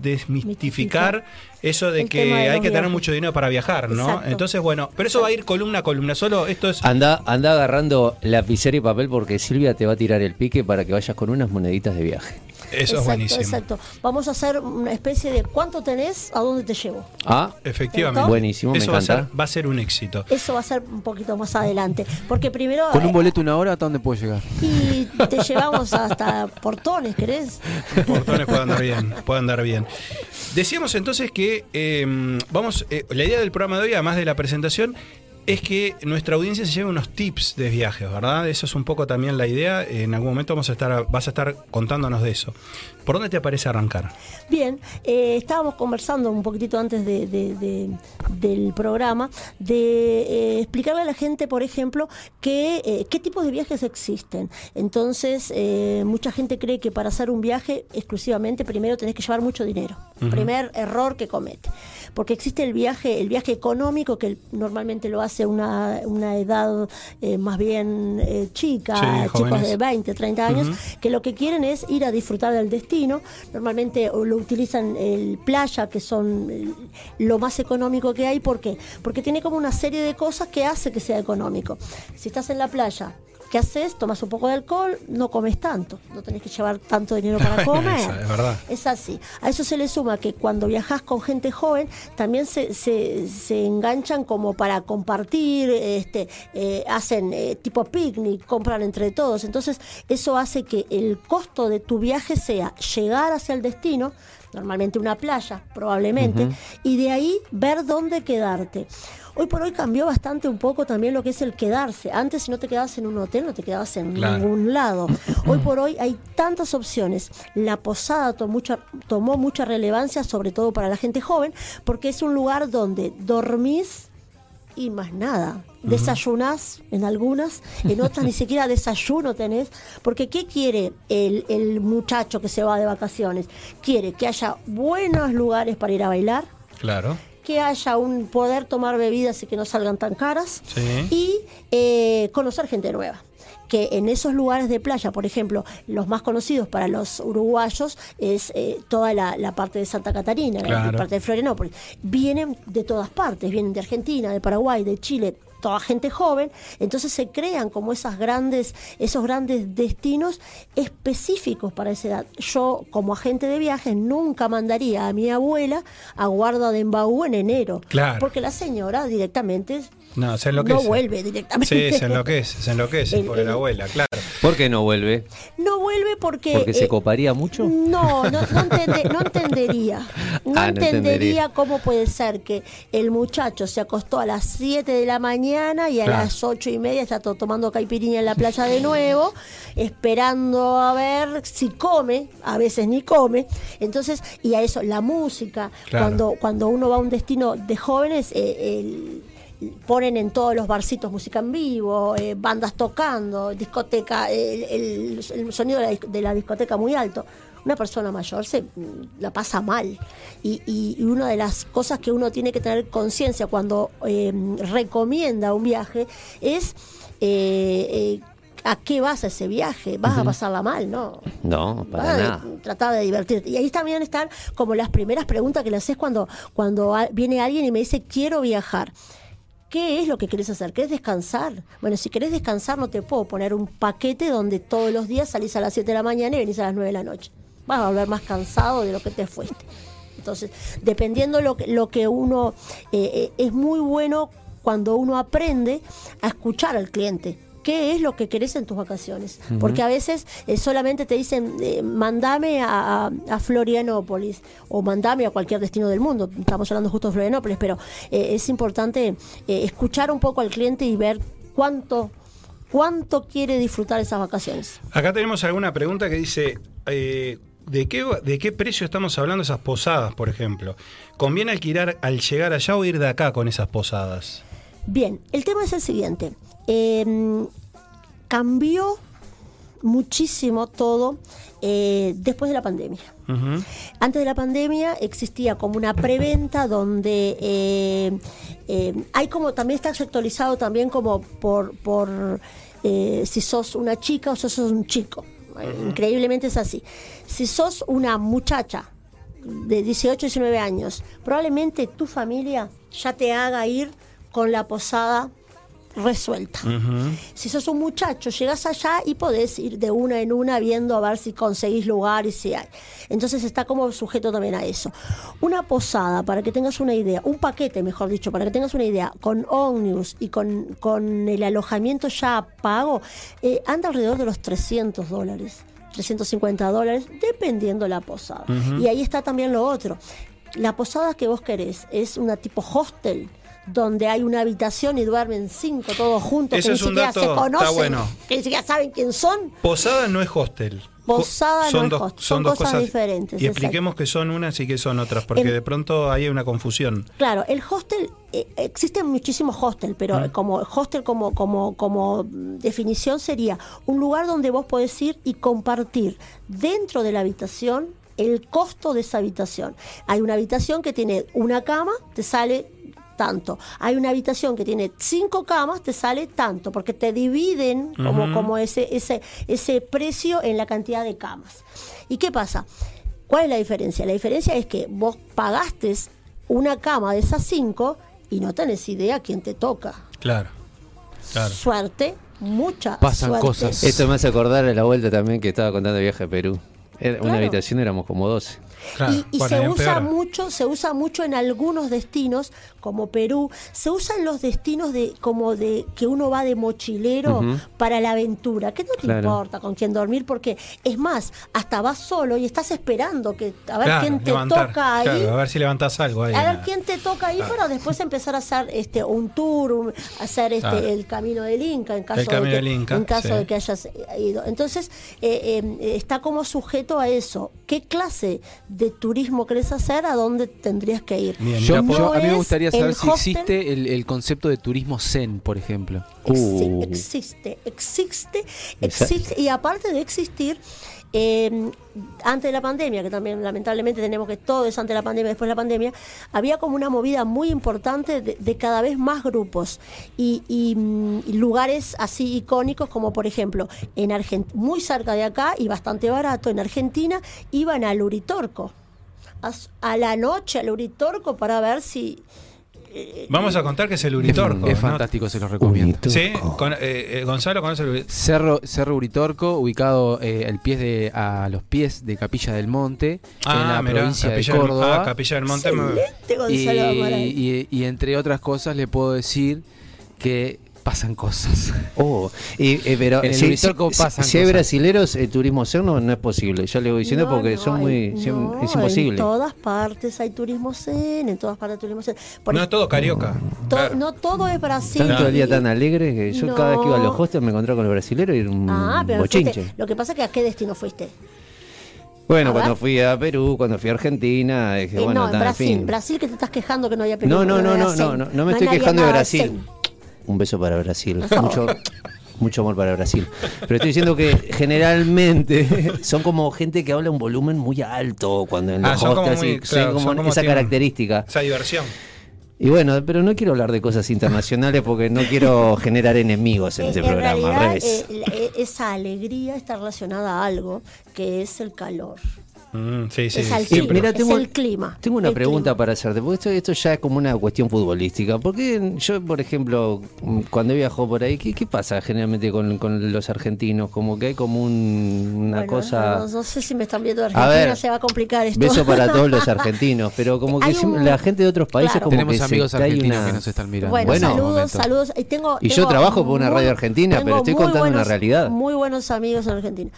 desmistificar eso de El que de hay que tener mucho dinero para viajar, ¿no? Exacto. Entonces, bueno, pero eso va a ir columna a columna, solo esto es... Anda, anda agarrando lapicera y papel porque Silvia te va a tirar el pique para que vayas con unas moneditas de viaje. Eso es exacto, buenísimo. exacto. Vamos a hacer una especie de cuánto tenés, a dónde te llevo. Ah, Efectivamente. Buenísimo, me eso va a, encanta. ser, va a ser un éxito. Eso va a ser un poquito más adelante. Porque primero. Con un boleto una hora, ¿hasta dónde puedo llegar? Y te llevamos hasta portones, ¿querés? portones puede andar bien, puede andar bien. Decíamos entonces que eh, vamos, eh, la idea del programa de hoy, además de la presentación, es que nuestra audiencia se lleve unos tips de viajes, ¿verdad? Eso es un poco también la idea. En algún momento vamos a estar, vas a estar contándonos de eso. ¿Por dónde te parece arrancar? Bien, eh, estábamos conversando un poquitito antes de- de- de- del programa de eh, explicarle a la gente, por ejemplo, que, eh, qué tipos de viajes existen. Entonces, eh, mucha gente cree que para hacer un viaje exclusivamente primero tenés que llevar mucho dinero. Primer error que comete. Porque existe el viaje, el viaje económico que normalmente lo hace una, una edad eh, más bien eh, chica, Sí, chicos jóvenes. de 20, 30 años, que lo que quieren es ir a disfrutar del destino. Normalmente lo utilizan el playa, que son eh, lo más económico que hay. ¿Por qué? Porque tiene como una serie de cosas que hace que sea económico. Si estás en la playa, ¿qué haces? Tomas un poco de alcohol, no comes tanto. No tenés que llevar tanto dinero [laughs] para comer. esa es verdad. Es así. A eso se le suma que cuando viajas con gente joven, también se, se, se enganchan como para compartir, este, eh, hacen eh, tipo picnic, compran entre todos. Entonces, eso hace que el costo de tu viaje sea llegar hacia el destino, normalmente una playa, probablemente, y de ahí ver dónde quedarte. Hoy por hoy cambió bastante un poco también lo que es el quedarse. Antes si no te quedabas en un hotel, no te quedabas en Claro. ningún lado. [clears throat] Hoy por hoy hay tantas opciones. La posada tomó mucha, tomó mucha relevancia, sobre todo para la gente joven, porque es un lugar donde dormís y más nada. Desayunás en algunas, en otras ni [laughs] siquiera desayuno tenés, porque ¿qué quiere el, el muchacho que se va de vacaciones? Quiere que haya buenos lugares para ir a bailar, Claro. Que haya un poder tomar bebidas y que no salgan tan caras Sí. y eh, conocer gente nueva que en esos lugares de playa, por ejemplo, los más conocidos para los uruguayos es eh, toda la, la parte de Santa Catarina, la parte de Florianópolis. Vienen de todas partes, vienen de Argentina, de Paraguay, de Chile, toda gente joven, entonces se crean como esas grandes, esos grandes destinos específicos para esa edad. Yo, como agente de viajes, nunca mandaría a mi abuela a Guarda de Embaú en enero, Claro. porque la señora directamente No, se enloquece. no vuelve directamente. Sí, se enloquece, se enloquece El- por la el- abuela, claro. ¿Por qué no vuelve? No vuelve porque. ¿Porque se eh, coparía mucho? No, no, no, entende- no entendería. [laughs] No, Ah, no entendería entendería. cómo puede ser que el muchacho se acostó a las 7 de la mañana y a Claro. las ocho y media está to- tomando caipirinha en la playa de nuevo, esperando a ver si come, a veces ni come. Entonces, y a eso, la música, Claro. cuando, cuando uno va a un destino de jóvenes, eh, el- ponen en todos los barcitos música en vivo, eh, bandas tocando, discoteca, el, el- el sonido de la, dis- de la discoteca muy alto. Una persona mayor se mm, la pasa mal. Y, y- y una de las cosas que uno tiene que tener conciencia cuando eh, recomienda un viaje es eh, a qué vas a ese viaje. ¿Vas a pasarla mal? No. No, para Vas a nada. tratar de divertirte. Y ahí también están como las primeras preguntas que le haces cuando, cuando viene alguien y me dice, quiero viajar. ¿Qué es lo que querés hacer? ¿Querés descansar? Bueno, si querés descansar no te puedo poner un paquete donde todos los días salís a las 7 de la mañana y venís a las 9 de la noche. Vas a volver más cansado de lo que te fuiste. Entonces, dependiendo lo que, lo que uno... eh, eh, es muy bueno cuando uno aprende a escuchar al cliente. ¿Qué es lo que querés en tus vacaciones? Porque a veces eh, solamente te dicen, eh, mandame a, a- a Florianópolis o mandame a cualquier destino del mundo. Estamos hablando justo de Florianópolis, pero eh, es importante eh, escuchar un poco al cliente y ver cuánto, cuánto quiere disfrutar esas vacaciones. Acá tenemos alguna pregunta que dice, eh, ¿de, qué, ¿de qué precio estamos hablando esas posadas, por ejemplo? ¿Conviene alquilar al llegar allá o ir de acá con esas posadas? Bien, el tema es el siguiente. Eh, cambió muchísimo todo eh, después de la pandemia. Antes de la pandemia existía como una preventa donde eh, eh, hay como también está sectorizado también como por, por si sos una chica o sos un chico. Increíblemente es así. Si sos una muchacha de 18, 19 años, probablemente tu familia ya te haga ir con la posada resuelta. Si sos un muchacho, llegas allá y podés ir de una en una viendo a ver si conseguís lugar y si hay. Entonces está como sujeto también a eso. Una posada, para que tengas una idea, un paquete, mejor dicho, para que tengas una idea, con Omnius y con, con el alojamiento ya pago, eh, anda alrededor de los 300 dólares. 350 dólares, dependiendo la posada. Y ahí está también lo otro. La posada que vos querés es una tipo hostel, donde hay una habitación y duermen cinco todos juntos, Ese que es ni un siquiera dato, se está conocen, bueno. que ni siquiera saben quién son. Posada no es hostel. Posada no es hostel, son son dos cosas cosas diferentes, Y expliquemos que son unas y que son otras, porque El- de pronto hay una confusión. Claro, el hostel, eh, existen muchísimos hostels, pero Ah. como hostel como, como, como mm, definición sería un lugar donde vos podés ir y compartir dentro de la habitación el costo de esa habitación. Hay una habitación que tiene una cama, te sale tanto. Hay una habitación que tiene cinco camas, te sale tanto, porque te dividen como, como ese, ese, ese precio en la cantidad de camas. ¿Y qué pasa? ¿Cuál es la diferencia? La diferencia es que vos pagaste una cama de esas cinco y no tenés idea quién te toca. Claro. Claro. Suerte, mucha Pasan suerte. cosas. Esto me hace acordar a la vuelta también que estaba contando el viaje a Perú. Era Una habitación éramos como 12. Claro. y, y Bueno, se usa mucho, se usa mucho en algunos destinos como Perú, se usan los destinos de como de que uno va de mochilero para la aventura, que no te Claro. importa con quién dormir porque es más, hasta vas solo y estás esperando que a ver Claro, quién te levantar, toca ahí. a ver si levantás algo ahí. A ver quién te toca ahí para después empezar a hacer este un tour, un- hacer este el camino del Inca en caso, El camino de, que, del Inca, en caso sí. de que hayas ido. Entonces eh, eh, está como sujeto a eso. ¿Qué clase de turismo querés hacer? ¿A dónde tendrías que ir? Yo, No yo- a mí me gustaría saber si hostel- existe el, el concepto de turismo zen, por ejemplo. Exi- Uh. existe, existe, existe. Y aparte de existir, eh, antes de la pandemia, que también lamentablemente tenemos que todo es antes de la pandemia, después de la pandemia, había como una movida muy importante de, cada vez más grupos mm, y lugares así icónicos como por ejemplo en Argentina, muy cerca de acá y bastante barato, en Argentina iban al Uritorco. A la noche al Uritorco para ver si Vamos a contar que es el Uritorco. es fantástico, se los recomiendo. Sí, con- eh, eh, Gonzalo conoce el Uritorco. Cerro, Cerro Uritorco, ubicado eh, al pies de, a los pies de Capilla del Monte, en la mirá, provincia de Capilla del- Córdoba. ah, Capilla del Monte. excelente y, Gonzalo y- y entre otras cosas le puedo decir que pasan cosas. Oh, y, eh, pero En el si, Uritorco si- pasan si hay cosas. brasileros, el turismo zen no, es posible. Yo le voy diciendo No, porque no, son muy. hay- son- no, es imposible. En todas partes hay turismo zen, en todas partes hay turismo zen. Por No es todo carioca. to- Claro. No todo es Brasil. Tanto el día tan alegre que yo cada vez que iba a los hostels me encontraba con los brasileros y era un Ah, pero bochinche. fuiste- lo que pasa es que a qué destino fuiste. Bueno, cuando fui a Perú, cuando fui a Argentina, dije, Eh, bueno, no, en Brasil. fin. Brasil que te estás quejando que no haya No, película. no, no, no, no, no, no me estoy quejando de Brasil. Un beso para Brasil. [laughs] Mucho, mucho amor para Brasil. Pero estoy diciendo que generalmente [laughs] son como gente que habla un volumen muy alto cuando en Ah, los son como hostels, muy- y- claro, son como son como esa característica. Esa diversión. Y bueno, pero no quiero hablar de cosas internacionales porque no quiero generar enemigos en Eh, este en programa. realidad, eh, eh, esa alegría está relacionada a algo que es el calor. Mm, sí, sí. es al siempre. clima. Mira, es tengo- el clima. Tengo una pregunta clima. para hacerte, porque esto, esto ya es como una cuestión futbolística. Porque yo, por ejemplo, mm, cuando viajo por ahí, ¿qué, qué pasa generalmente con, con los argentinos? Como que hay como un- una Bueno, cosa... No, no sé si me están viendo de Argentina, ver, se va a complicar esto. Beso para todos los [laughs] argentinos, pero como que un- la gente de otros países Claro. como Tenemos que se- amigos hay argentinos una- que nos están mirando. Bueno, Bueno, saludos, saludos. Y, tengo, Y yo trabajo por una radio argentina, pero estoy contando una buenos- realidad. Muy buenos amigos en Argentina.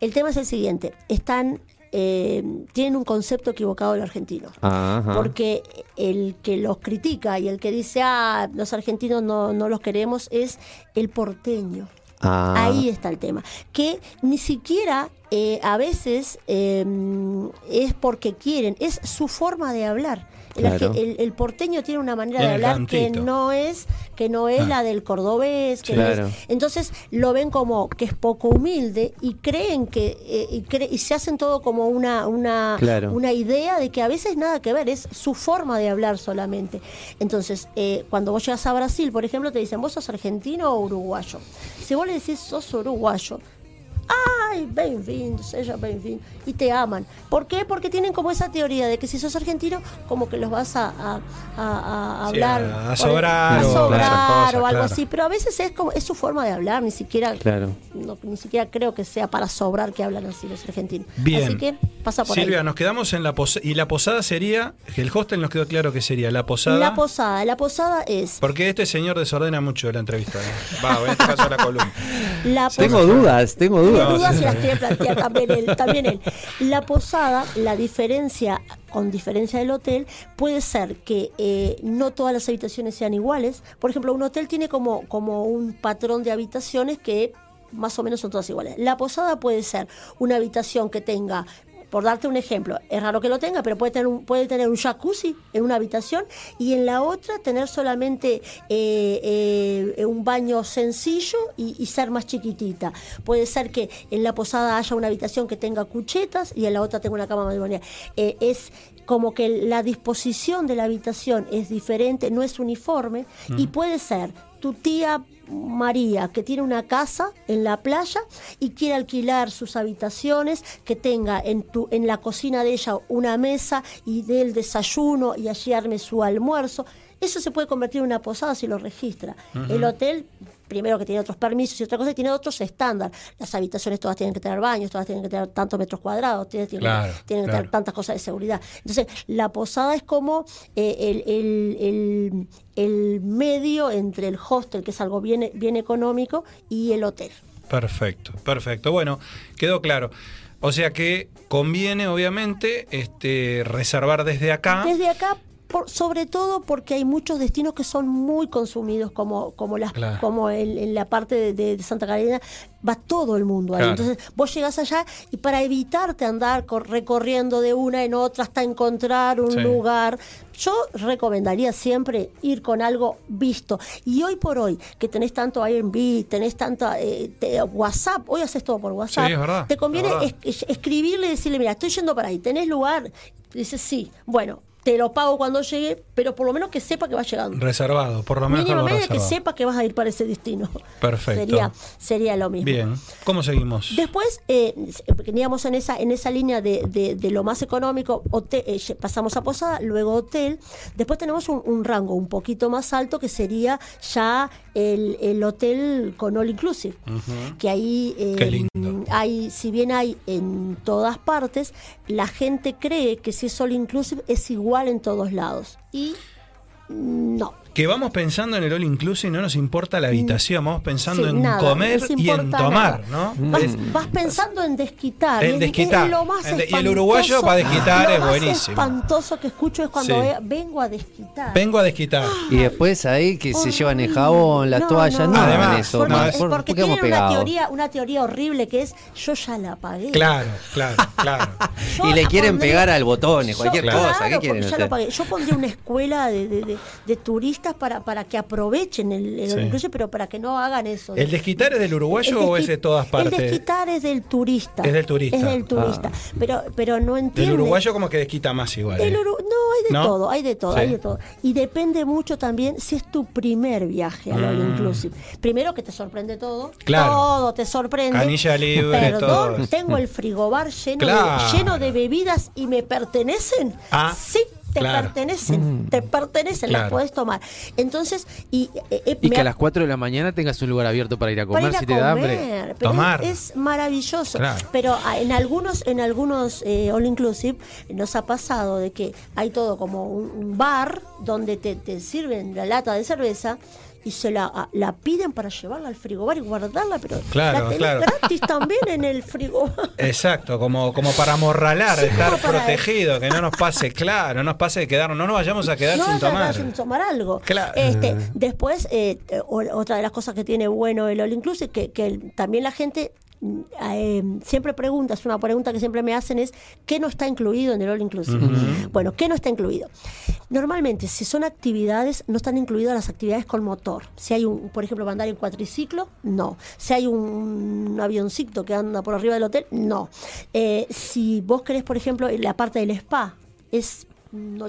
El tema es el siguiente: están, eh, tienen un concepto equivocado del argentino. Ajá. Porque el que los critica y el que dice, ah, los argentinos no, no los queremos, es el porteño. Ah. Ahí está el tema. Que ni siquiera eh, a veces eh, es porque quieren, es su forma de hablar. El, Claro. arge- el- el porteño tiene una manera de hablar que no es que no es Ah. la del cordobés, que no es- entonces lo ven como que es poco humilde y creen que eh, y, cre- y se hacen todo como una una Claro. una idea de que a veces nada que ver, es su forma de hablar solamente. Entonces, eh, cuando vos llegas a Brasil, por ejemplo, te dicen, ¿vos sos argentino o uruguayo? Si vos le decís, sos uruguayo, ¡ay, bem-vindo, seja bem-vindo! Y te aman. ¿Por qué? Porque tienen como esa teoría de que si sos argentino, como que los vas a, a- a- a Sí, hablar. a- a sobrar a o sobrar o algo claro. así. Pero a veces es como es su forma de hablar, ni siquiera Claro. no, ni siquiera creo que sea para sobrar que hablan así los argentinos. Bien. Así que pasa por Silvia, ahí. nos quedamos en la posada. Y la posada sería. El hostel nos quedó claro que sería la posada. La posada, la posada es porque este señor desordena mucho la entrevista. ¿eh? Va, en este caso la columna. la Tengo dudas, tengo Tiene dudas. las quiere [laughs] plantear también él, también él. La posada, la diferencia, con diferencia del hotel, puede ser que eh, no todas las habitaciones sean iguales. Por ejemplo, un hotel tiene como, como un patrón de habitaciones que más o menos son todas iguales. La posada puede ser una habitación que tenga por darte un ejemplo, es raro que lo tenga, pero puede tener un, puede tener un jacuzzi en una habitación y en la otra tener solamente eh, eh, un baño sencillo y, y ser más chiquitita. Puede ser que en la posada haya una habitación que tenga cuchetas y en la otra tenga una cama matrimonial. Eh, es como que la disposición de la habitación es diferente, no es uniforme y puede ser tu tía María, que tiene una casa en la playa y quiere alquilar sus habitaciones, que tenga en, tu, en la cocina de ella una mesa y dé el desayuno y allí arme su almuerzo. Eso se puede convertir en una posada si lo registra. El hotel, primero que tiene otros permisos y otra cosa, tiene otros estándares. Las habitaciones todas tienen que tener baños, todas tienen que tener tantos metros cuadrados, tienen, tienen- Claro, tienen que claro. tener tantas cosas de seguridad. Entonces, la posada es como eh, el, el- el- el medio entre el hostel, que es algo bien, bien económico, y el hotel. Perfecto, perfecto. Bueno, quedó claro. O sea que conviene, obviamente, este, reservar desde acá. Desde acá, por- sobre todo porque hay muchos destinos que son muy consumidos, como, como, las, Claro. como en, en la parte de, de Santa Catalina, va todo el mundo ahí. Claro. Entonces, vos llegás allá y para evitarte andar cor- recorriendo de una en otra hasta encontrar un Sí. lugar, yo recomendaría siempre ir con algo visto. Y hoy por hoy, que tenés tanto Airbnb, tenés tanta eh, te- WhatsApp, hoy haces todo por WhatsApp, Sí, es verdad, te conviene es- es- escribirle y decirle, mira, estoy yendo para ahí, ¿tenés lugar? Dice, sí, bueno, te lo pago cuando llegue, pero por lo menos que sepa que va llegando. Reservado, por lo menos Mínimamente que sepa que vas a ir para ese destino. Perfecto. Sería, sería lo mismo. Bien, ¿cómo seguimos? Después, eh, veníamos en esa, en esa línea de, de- de lo más económico, hotel, eh, pasamos a Posada, luego hotel. Después tenemos un, un rango un poquito más alto que sería ya el, el hotel con all inclusive. Que ahí eh, Qué lindo. hay, si bien hay en todas partes, la gente cree que si es all inclusive es igual en todos lados. Y no, que vamos pensando en el all inclusive y no nos importa la habitación, vamos pensando Sí, en nada, comer y en tomar, nada. ¿no? Vas, Es- vas pensando en desquitar. En es- desquitar. es lo más En de- y el uruguayo para desquitar lo es más buenísimo. espantoso que escucho es cuando Sí. vengo a desquitar. vengo a desquitar. Y después ahí que se llevan el jabón, la No, toalla, no, no. Además, eso. Porque, no, más. es es ¿Por, porque por qué hemos tienen una teoría, una teoría horrible que es yo ya la pagué. Claro, claro, claro. Y le quieren pegar al botón, yo- cualquier Claro, cosa. ¿Qué quieren. Yo pondría una escuela de, de- de- de para, para que aprovechen el, el Sí. inclusive, pero para que no hagan eso. ¿El desquitar es del uruguayo El o es de todas partes? El desquitar es del turista. Es del turista. Es del turista. Pero, pero no entiende. Del uruguayo como que desquita más igual. El ¿eh? Uru- no, hay de ¿No? todo, hay de todo, Sí. hay de todo. Y depende mucho también si es tu primer viaje al All Mm. Inclusive. Primero que te sorprende todo. Claro. Todo te sorprende. Canilla libre, Perdón, todo. tengo el frigobar lleno, Claro. de, lleno de bebidas y me pertenecen. Ah, sí, te claro. pertenecen, te pertenecen, Claro. las puedes tomar. Entonces, y, eh, eh, Y que ha- a las 4 de la mañana tengas un lugar abierto para ir a para comer ir a si te da hambre. Tomar. Es, es maravilloso. Claro. Pero ah, en algunos, en algunos eh, all inclusive nos ha pasado de que hay todo como un, un bar donde te, te sirven la lata de cerveza y se la, la piden para llevarla al frigobar y guardarla, pero Claro, la tenés claro. gratis también en el frigobar. [laughs] Exacto, como, como para amorralar, Sí, estar para- protegido, que no nos pase, claro, no nos pase de quedarnos, no nos vayamos a quedar No, sin tomar. sin tomar algo. Claro. Este, después, eh, otra de las cosas que tiene bueno el All Inclusive, que, que también la gente eh, siempre pregunta, es una pregunta que siempre me hacen es, ¿qué no está incluido en el All Inclusive? Bueno, ¿qué no está incluido? Normalmente, si son actividades, no están incluidas las actividades con motor. Si hay, un, por ejemplo, andar en cuatriciclo, no. Si hay un, avioncito que anda por arriba del hotel, no. Eh, si vos querés, por ejemplo, la parte del spa, es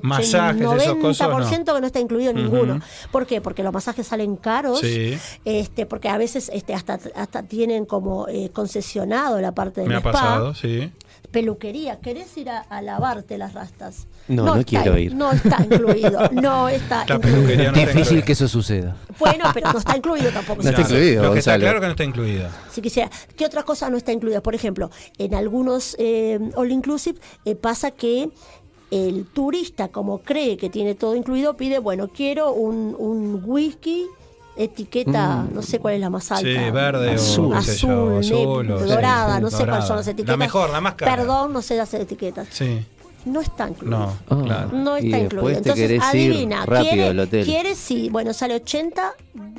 Masajes, esos cosos, no. 90% que no está incluido ninguno. ¿Por qué? Porque los masajes salen caros, Sí. este, porque a veces este, hasta, hasta tienen como eh, concesionado la parte del Me ha pasado, sí. Peluquería, ¿querés ir a, a lavarte las rastas? No, no quiero ir. No está incluido, no está La incluido. no Difícil que eso suceda. Bueno, pero no está incluido tampoco. No está incluido, Lo que está claro que no está incluido. Si quisiera. ¿Qué otra cosa no está incluida? Por ejemplo, en algunos eh, All Inclusive eh, pasa que el turista, como cree que tiene todo incluido, pide, bueno, quiero un, un whisky etiqueta, no sé cuál es la más alta. Sí, verde o azul, azul, dorada, sí, no sé dorada. cuáles son las La etiquetas. mejor, la más cara. Perdón, no sé las etiquetas. Sí. No está incluido. No, Ah. claro. No está incluido. Entonces, querés ir adivina, rápido ¿quiere, al hotel. quiere? Sí, bueno, sale 80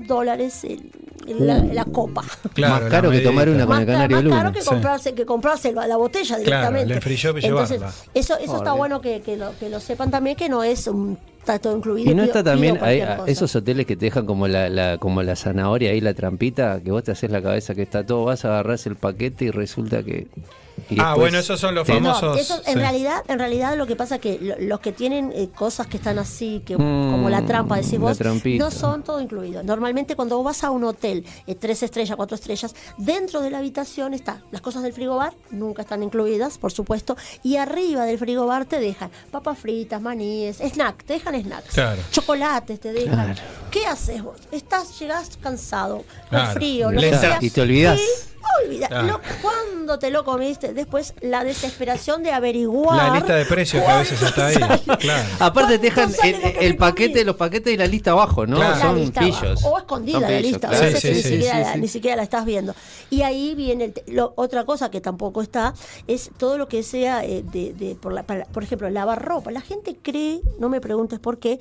dólares el- la, la copa. Claro, Más caro que tomar una con más, el ca- Canario más caro que Sí. comprarse, que comprarse la, la botella Claro, directamente. el shop y Entonces, llevarla. eso, eso está bueno que, que lo, que lo sepan también, que no es un está todo incluido. Y no está pido también hay, esos hoteles que te dejan como la, la- como la zanahoria ahí, la trampita, que vos te haces la cabeza que está todo, vas a agarrar el paquete y resulta que... y Ah, bueno, esos son los te- No, famosos. eso, en sí. realidad, en realidad lo que pasa que lo- los que tienen eh, cosas que están así, que Mm, como la trampa decís vos, trampita. no son todo incluido. Normalmente cuando vos vas a un hotel, eh, tres estrellas, cuatro estrellas, dentro de la habitación está las cosas del frigobar, nunca están incluidas, por supuesto, y arriba del frigobar te dejan papas fritas, maníes, snacks, te dejan snacks, Claro. chocolates te dejan. Claro. ¿Qué haces vos? Estás, llegás cansado, con Claro. frío, lo que Y te olvidás. Y olvidás. Claro. Lo- cuando te lo comiste, después la desesperación de averiguar. La lista de precios que a veces está ahí. ¿Cuánto [laughs] Claro. Aparte te dejan ¿Cuánto sale el, paquete, los paquetes y la lista abajo, ¿no? Claro. la Son pillos. o escondida la lista, claro. a veces Sí, que sí, ni, sí, siquiera, sí, la- sí. ni siquiera la estás viendo. Y ahí viene, el te- lo- otra cosa que tampoco está, es todo lo que sea, eh, de, de- por, la- para- por ejemplo, lavar ropa. La gente cree, no me preguntes por qué,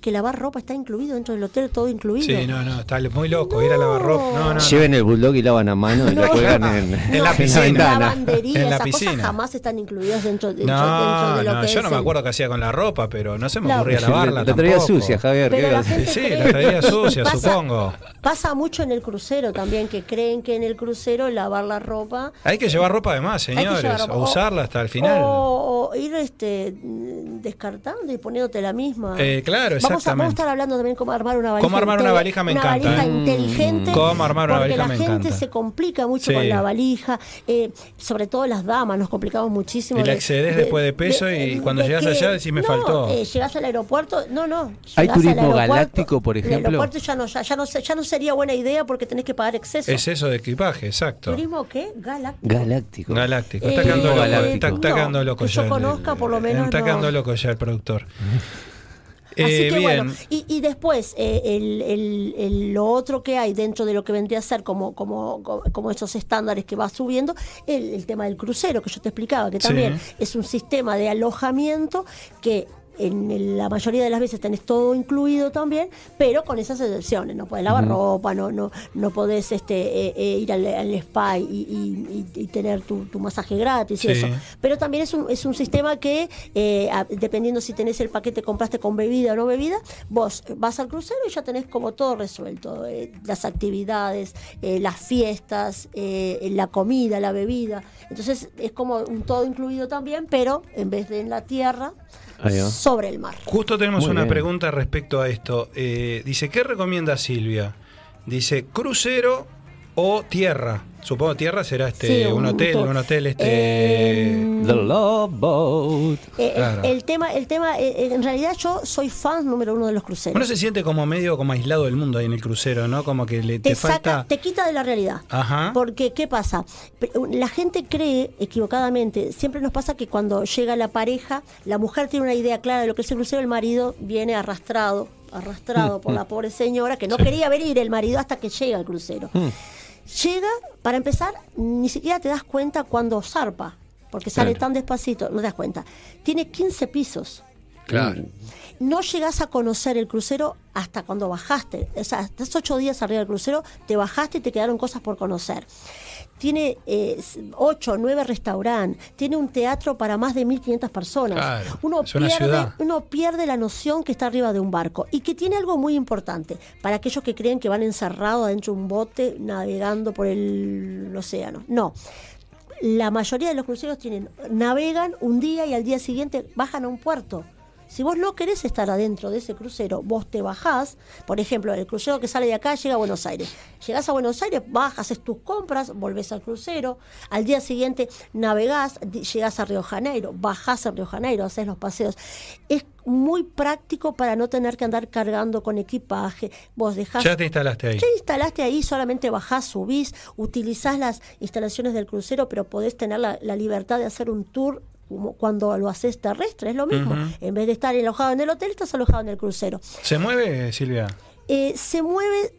que lavar ropa está incluido dentro del hotel, todo incluido. Sí, no, no, está muy loco. Ir a lavar ropa. No, no. no. Lleven el bulldog y lavan a mano y lo No. cuelgan en, En la piscina. ventana. lavandería, En la esas piscina. cosas jamás están incluidas dentro, dentro, dentro No, de lo no, que yo es no me el- acuerdo qué hacía con la ropa, pero no se me La- ocurría lavarla. [laughs] La traía tampoco. sucia, Javier. Pero ¿qué la gente Sí, cree- la traía sucia, Pasa- supongo. Pasa mucho en el crucero también, que creen que en el crucero lavar la ropa Hay que llevar ropa además, señores. ropa. O usarla hasta el final. O, o ir este, descartando y poniéndote la misma. Eh, claro, Vamos a, vamos a exactamente. estar hablando también cómo armar una valija. Cómo armar una valija me encanta, valija ¿eh? inteligente. Cómo armar una porque valija la me gente encanta. se complica mucho Sí. con la valija. eh, sobre todo las damas, nos complicamos muchísimo. Y la de- excedes después de peso y cuando llegas que- allá decís, me no, faltó. eh, llegás al aeropuerto, no, no. ¿Hay turismo galáctico, por El ejemplo? aeropuerto ya no, ya, ya no, se- ya no sería buena idea porque tenés que pagar exceso. Es eso de equipaje, exacto. ¿Turismo qué? Galáctico. Galáctico. Galáctico. Está Eh, quedando loco. Galáctico. Está, está no, loco que yo ya. el- conozca, por lo menos, Está quedando loco ya el productor. [laughs] Así Eh, que bueno, y, y después eh, el, el- el- lo otro que hay dentro de lo que vendría a ser como, como, como, esos estándares que va subiendo, el, tema del crucero que yo te explicaba, que Sí. también es un sistema de alojamiento que en el- la mayoría de las veces tenés todo incluido también, pero con esas excepciones, no podés lavar ropa, no, no, no podés este, eh, eh, ir al, al spa y, y- y- y tener tu, tu masaje gratis y eso. Pero también es un, es un sistema que, eh, a- dependiendo si tenés el paquete, compraste con bebida o no bebida, vos vas al crucero y ya tenés como todo resuelto. las actividades, las fiestas, la comida, la bebida. Entonces es como un todo incluido también, pero en vez de en la tierra. Sobre el mar. Justo tenemos Muy una bien. pregunta respecto a esto. Eh, dice, ¿qué recomienda Silvia? Dice, crucero o tierra. Supongo tierra será este Sí, un, un hotel, un hotel este. Em, The Love Boat. Eh, Claro. El tema, el tema eh, en realidad yo soy fan número uno de los cruceros. Uno se siente como medio como aislado del mundo ahí en el crucero, ¿no? Como que le, te, te, falta. saca, te quita de la realidad. Ajá. Porque, ¿qué pasa? La gente cree equivocadamente, siempre nos pasa que cuando llega la pareja, la mujer tiene una idea clara de lo que es el crucero, el marido viene arrastrado, arrastrado por la pobre señora, que no quería venir el marido hasta que llega al crucero. Llega, para empezar, ni siquiera te das cuenta cuando zarpa, porque sale Claro. tan despacito, no te das cuenta. Tiene 15 pisos Claro. no llegás a conocer el crucero hasta cuando bajaste. O sea, estás ocho días arriba del crucero, te bajaste y te quedaron cosas por conocer. Tiene eh, ocho o nueve restaurantes, tiene un teatro para más de 1.500 personas. Claro, uno, pierde, uno pierde la noción que está arriba de un barco y que tiene algo muy importante para aquellos que creen que van encerrados adentro de un bote navegando por el océano. No. La mayoría de los cruceros tienen, navegan un día y al día siguiente bajan a un puerto. Si vos no querés estar adentro de ese crucero, vos te bajás, por ejemplo, el crucero que sale de acá llega a Buenos Aires. Llegás a Buenos Aires, bajas, haces tus compras, volvés al crucero, al día siguiente navegás, llegás a Río Janeiro, bajás a Río Janeiro, haces los paseos. Es muy práctico para no tener que andar cargando con equipaje. Vos dejás Ya te instalaste ahí. ya instalaste ahí, solamente bajás, subís, utilizás las instalaciones del crucero, pero podés tener la, la libertad de hacer un tour como cuando lo haces terrestre, es lo mismo. En vez de estar alojado en el hotel, estás alojado en el crucero. ¿Se mueve, Silvia? Eh, se mueve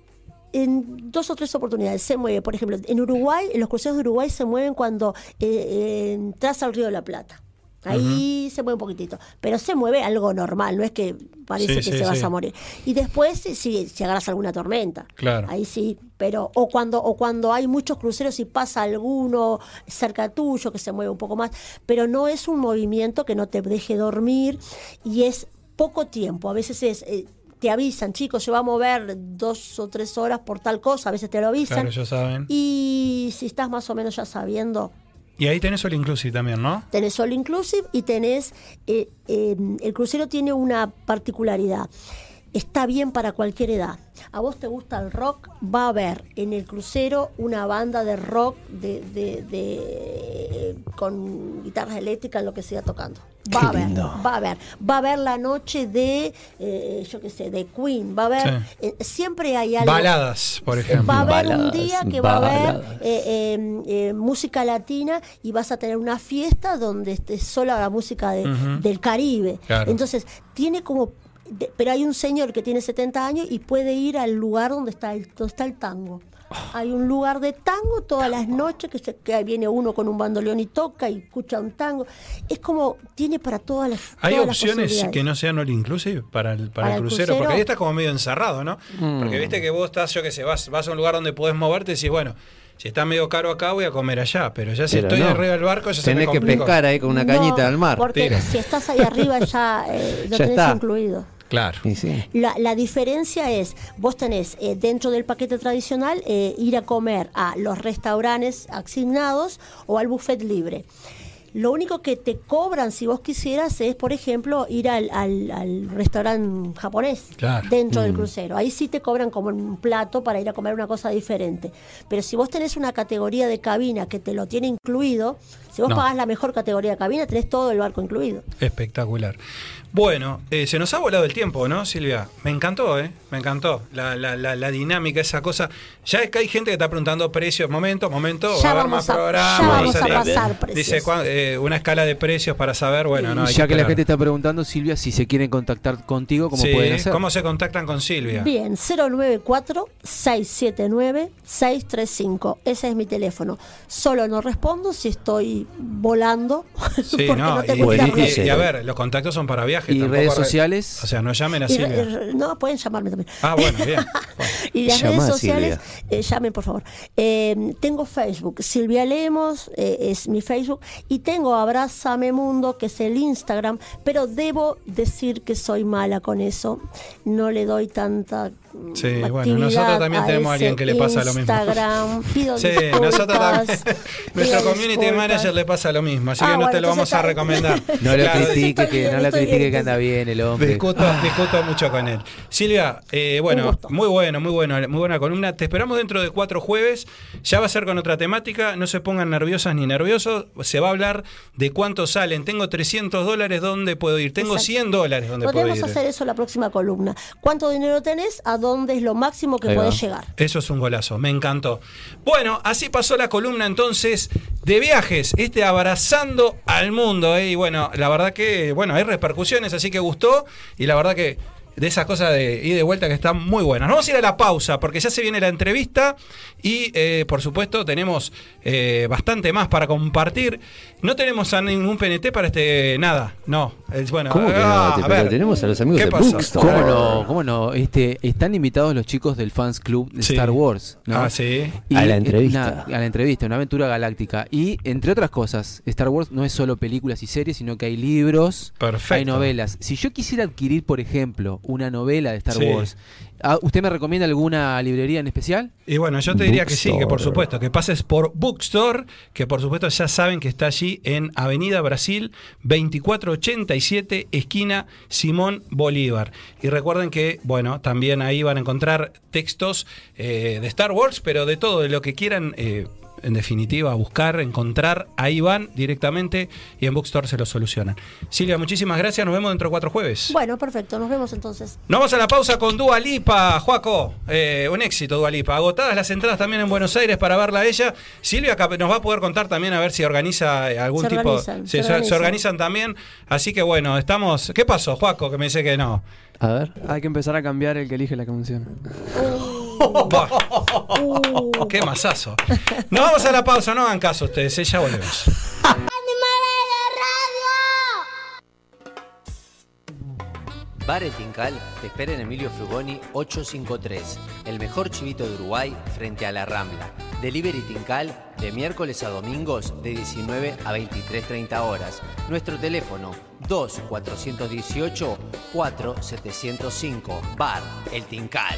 en dos o tres oportunidades. Se mueve, por ejemplo, en Uruguay, en los cruceros de Uruguay se mueven cuando eh, eh, entras al Río de la Plata. Ahí se mueve un poquitito, pero se mueve algo normal, no es que parece Sí, que sí, se vas sí. a morir. Y después, si, si, si agarras alguna tormenta, Claro. ahí sí, pero o cuando o cuando hay muchos cruceros y pasa alguno cerca tuyo que se mueve un poco más, pero no es un movimiento que no te deje dormir y es poco tiempo. A veces es eh, te avisan, chicos, se va a mover dos o tres horas por tal cosa, a veces te lo avisan. Claro, ya saben. Y si estás más o menos ya sabiendo, Y ahí tenés el inclusive también, ¿no? tenés all inclusive y tenés eh, eh, el crucero tiene una particularidad está bien para cualquier edad a vos te gusta el rock va a haber en el crucero una banda de rock de, de- de- con guitarras eléctricas lo que siga tocando va Qué a haber va a haber va a haber la noche de eh, yo qué sé de Queen va a haber Sí. eh, siempre hay algo Baladas, por ejemplo. Va a haber un día que va a haber eh, eh, eh, música latina y vas a tener una fiesta donde esté sola la música de- del Caribe. Claro. Entonces, tiene como... de- pero hay un señor que tiene 70 años y puede ir al lugar donde está el, donde está el tango. Hay un lugar de tango todas las noches que, se, que viene uno con un bandoleón y toca y escucha un tango. Es como, tiene para todas las ¿Hay todas opciones que no sean all inclusive para el, para Para el el crucero? crucero. Porque ahí estás como medio encerrado, ¿no? Mm. Porque viste que vos estás, yo qué sé, vas, vas a un lugar donde podés moverte y decís, bueno, si está medio caro acá voy a comer allá, pero ya si Pero estoy no. arriba del barco ya se me Tenés que pescar ahí con una cañita No, al mar. Porque Tira. si estás ahí arriba ya [laughs] eh, lo Ya tenés está. incluido. Claro. Sí. La, la diferencia es, vos tenés eh, dentro del paquete tradicional eh, ir a comer a los restaurantes asignados o al buffet libre. Lo único que te cobran si vos quisieras es, por ejemplo, ir al, al, al restaurante japonés Claro. dentro del crucero. Ahí sí te cobran como un plato para ir a comer una cosa diferente. Pero si vos tenés una categoría de cabina que te lo tiene incluido, si vos No. pagás la mejor categoría de cabina, tenés todo el barco incluido. Espectacular. Bueno, eh, se nos ha volado el tiempo, ¿no, Silvia? Me encantó, ¿eh? Me encantó. La, la, la, la dinámica, esa cosa. Ya es que hay gente que está preguntando precios. Momento, momento. Ya va a haber vamos más a- programas. ya vamos dice- a pasar precios. Dice, eh, una escala de precios para saber, bueno, no, hay ya que, la gente está preguntando, Silvia, si se quieren contactar contigo, ¿cómo Sí, pueden hacer? ¿Cómo se contactan con Silvia? Bien, 094-679-635. Ese es mi teléfono. Solo no respondo si estoy volando. [laughs] Sí, porque no, y, a ver, los contactos son para viajes. ¿Y redes re- sociales? O sea, no llamen a Silvia. re- no, pueden llamarme también. Ah, bueno, bien. [laughs] Y las Llama redes sociales, eh, llamen por favor. Eh, tengo Facebook, Silvia Lemos eh, es mi Facebook, y tengo Abrázame Mundo, que es el Instagram, pero debo decir que soy mala con eso. No le doy tanta. Sí, bueno, nosotros también tenemos a alguien que le pasa lo mismo. Instagram, pido Sí, disculpas, nosotros también. Nuestro community disculpas. manager le pasa lo mismo, así Ah, que no bueno, te lo vamos a recomendar. No lo Claro, critique, que bien, no lo critique bien, que anda bien el hombre. Discuto, discuto mucho con él. Silvia, eh, bueno, muy bueno, muy bueno, muy buena columna. Te esperamos dentro de cuatro jueves. Ya va a ser con otra temática. No se pongan nerviosas ni nerviosos. Se va a hablar de cuánto salen. Tengo 300 dólares, ¿dónde puedo ir? Tengo Exacto. 100 dólares, ¿dónde puedo Podemos ir? hacer eso la próxima columna. ¿Cuánto dinero tenés? ¿A dónde es lo máximo que podés llegar? Eso es un golazo, me encantó. Bueno, así pasó la columna entonces de viajes, este abrazando al mundo. ¿eh? Y bueno, la verdad que, bueno, hay repercusiones, así que gustó. Y la verdad que de esas cosas de ida y de vuelta que están muy buenas. Vamos a ir a la pausa porque ya se viene la entrevista y eh, por supuesto tenemos eh, bastante más para compartir. No tenemos a ningún PNT para este nada, no. Es, bueno, ¿Cómo que no? ah, Te- a pero ver, tenemos a los amigos ¿qué de? Bookstore. ¿Cómo no? ¿Cómo no? Este, están invitados los chicos del Fans Club de Sí. Star Wars. ¿no? Ah, sí. A la entrevista. una- a la entrevista, una aventura galáctica. Y entre otras cosas, Star Wars no es solo películas y series, sino que hay libros, Perfecto. hay novelas. Si yo quisiera adquirir, por ejemplo, una novela de Star Sí. Wars, ah, ¿usted me recomienda alguna librería en especial? Y bueno, yo te diría que sí, que por supuesto, que pases por Bookstore, que por supuesto ya saben que está allí en Avenida Brasil 2487, esquina Simón Bolívar. Y recuerden que, bueno, también ahí van a encontrar textos eh, de Star Wars, pero de todo, de lo que quieran. eh, en definitiva, buscar, encontrar, ahí van directamente y en Bookstore se lo solucionan. Silvia, muchísimas gracias, nos vemos dentro de cuatro jueves. Bueno, perfecto. Nos vemos entonces. Nos vamos a la pausa con Dua Lipa, Juaco. Eh, un éxito, Dua Lipa. Agotadas las entradas también en Buenos Aires para verla a ella. Silvia nos va a poder contar también a ver si organiza eh, algún Se tipo. organizan, Sí, se se, se organizan. también. Así que bueno, estamos. ¿Qué pasó, Juaco? Que me dice que no. A ver. Hay que empezar a cambiar el que elige la canción. Buah, ¡Qué masazo! Nos vamos a la pausa, no hagan caso ustedes, eh, ya volvemos. Bar El Tincal te espera en Emilio Frugoni 853, el mejor chivito de Uruguay frente a la Rambla. Delivery Tincal de miércoles a domingos de 19 a 23.30 horas. Nuestro teléfono 2418 4705. Bar El Tincal.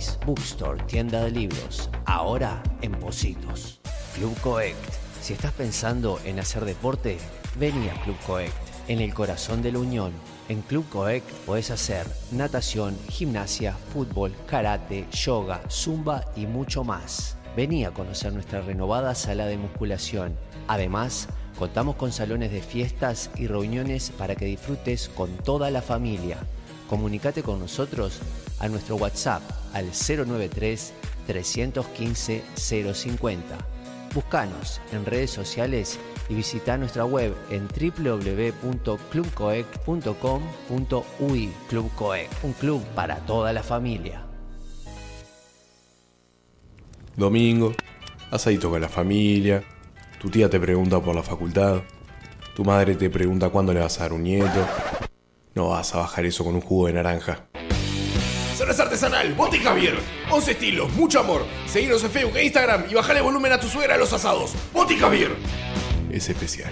Bookstore, tienda de libros. Ahora en Positos. Club Coect. Si estás pensando en hacer deporte, vení a Club Coect. En el corazón de la Unión. En Club Coect podés hacer natación, gimnasia, fútbol, karate, yoga, zumba y mucho más. Vení a conocer nuestra renovada sala de musculación. Además, contamos con salones de fiestas y reuniones para que disfrutes con toda la familia. Comunicate con nosotros a nuestro WhatsApp al 093 315 050. Búscanos en redes sociales y visita nuestra web en www.clubcoec.com.uy Club Coec, un club para toda la familia. Domingo, asadito con la familia, tu tía te pregunta por la facultad, tu madre te pregunta cuándo le vas a dar un nieto. No vas a bajar eso con un jugo de naranja. Cerveza artesanal, Bote Javier. 11 estilos, mucho amor. Seguinos en Facebook e Instagram y bajale volumen a tu suegra a los asados. Bote Javier. Es especial.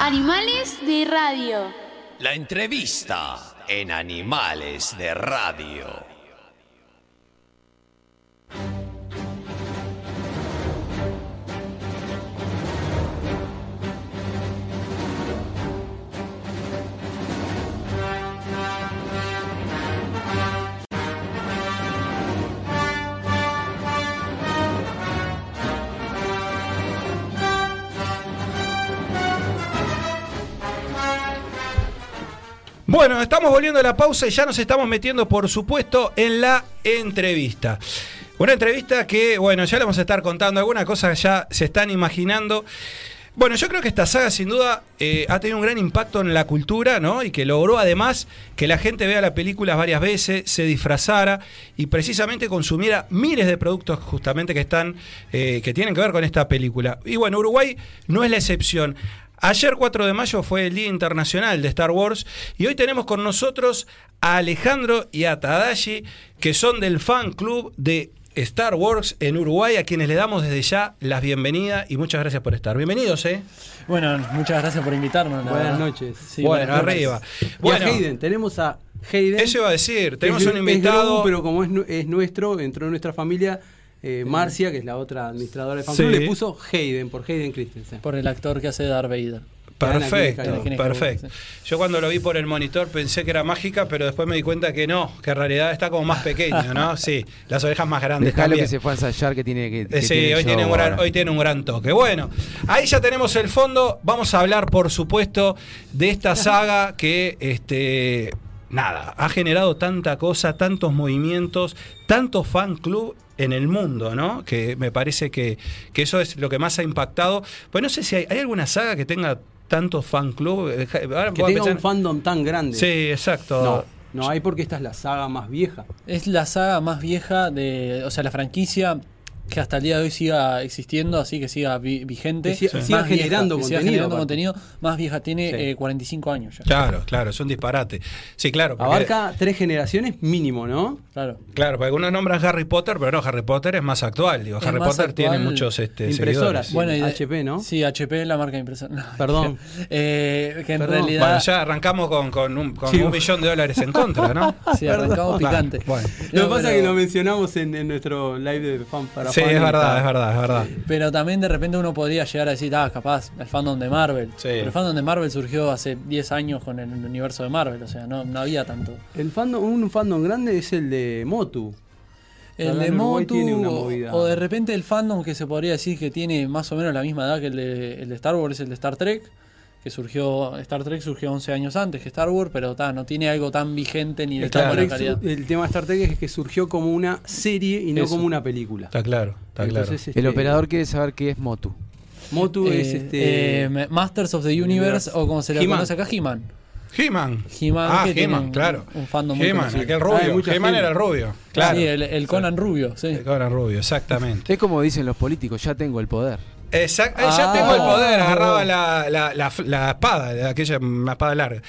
Animales de radio. La entrevista en Animales de Radio. Bueno, estamos volviendo a la pausa y ya nos estamos metiendo, por supuesto, en la entrevista. Una entrevista que, bueno, ya le vamos a estar contando alguna cosa que ya se están imaginando. Bueno, yo creo que esta saga sin duda eh, ha tenido un gran impacto en la cultura, ¿no? Y que logró además que la gente vea la película varias veces, se disfrazara y precisamente consumiera miles de productos justamente que están, eh, que tienen que ver con esta película. Y bueno, Uruguay no es la excepción. Ayer 4 de mayo fue el Día Internacional de Star Wars y hoy tenemos con nosotros a Alejandro y a Tadashi, que son del fan club de Star Wars en Uruguay, a quienes le damos desde ya las bienvenidas y muchas gracias por estar. Bienvenidos, ¿eh? Bueno, muchas gracias por invitarnos. la Buenas verdad. noches. Sí, bueno, buenas noches. arriba. Y Bueno, a Hayden, tenemos a Hayden. eso iba a decir, tenemos Es un invitado. es pero como es, es nuestro, entró en nuestra familia, eh, Marcia, que es la otra administradora de fan Sí. club, le puso Hayden por Hayden Christensen. Por el actor que hace Darth Vader. Perfecto, perfecto. Yo cuando lo vi por el monitor pensé que era mágica, pero después me di cuenta que no, que en realidad está como más pequeño, ¿no? [laughs] Sí, las orejas más grandes. Dejalo también. que se fue a ensayar que tiene que. que Eh, Sí, tiene hoy show tiene, un gran, hoy tiene un gran toque. Bueno, ahí ya tenemos el fondo. Vamos a hablar, por supuesto, de esta saga que, este, nada, ha generado tanta cosa, tantos movimientos, tantos fan club en el mundo, ¿no? Que me parece que, que eso es lo que más ha impactado. Pues no sé si hay, ¿hay alguna saga que tenga tantos fan club. Eh, Ahora Que tenga pensar- un fandom tan grande. Sí, exacto. No, no hay porque esta es la saga más vieja. Es la saga más vieja de. O sea, la franquicia que hasta el día de hoy siga existiendo, así que siga vi- vigente. Que siga- Más siga vieja, generando que siga contenido, generando contenido. Más vieja, tiene Sí. eh, 45 años ya. Claro, claro, es un disparate. Sí, claro. porque- Abarca tres generaciones mínimo, ¿no? Claro. Claro, porque algunos nombran Harry Potter, pero no, Harry Potter es más actual. Digo, Es Harry Potter tiene muchos este, Impresoras. seguidores. Bueno, y de- HP, ¿no? Sí, HP es la marca de impresora. No, Perdón. [laughs] eh, que en Perdón. realidad. Bueno, ya arrancamos con, con un, con Sí. un millón de dólares en contra, ¿no? [laughs] Sí, arrancamos picante. Bueno. Lo que pasa es que lo mencionamos en, en nuestro live de fan para Sí, es verdad, es verdad, es verdad. Pero también de repente uno podría llegar a decir, ah, capaz, el fandom de Marvel. Sí. Pero el fandom de Marvel surgió hace 10 años con el universo de Marvel, o sea, no, no había tanto. El fandom, un fandom grande es el de Motu. El de Motu, tiene una o- movida. o de repente el fandom que se podría decir que tiene más o menos la misma edad que el de, el de Star Wars es el de Star Trek, que surgió, Star Trek surgió 11 años antes que Star Wars, pero ta, no tiene algo tan vigente ni de Star tan buena Trek calidad. el tema de Star Trek es que surgió como una serie y no Eso. como una película. Está claro, está Entonces, claro. este, El operador quiere saber qué es Motu. Motu Eh, es este. eh, Masters of the Universe, Universe. o como se le conoce acá, He-Man. He-Man. He-Man, Ah, He-Man, un- claro. un fandom muy He-Man, aquel rubio. He-Man era el rubio. Claro. Sí, el, el Conan Rubio, sí. El Conan Rubio, exactamente. Es como dicen los políticos, ya tengo el poder. Exact- eh, ya Ah. tengo el poder, agarraba la, la, la, la espada, aquella espada larga.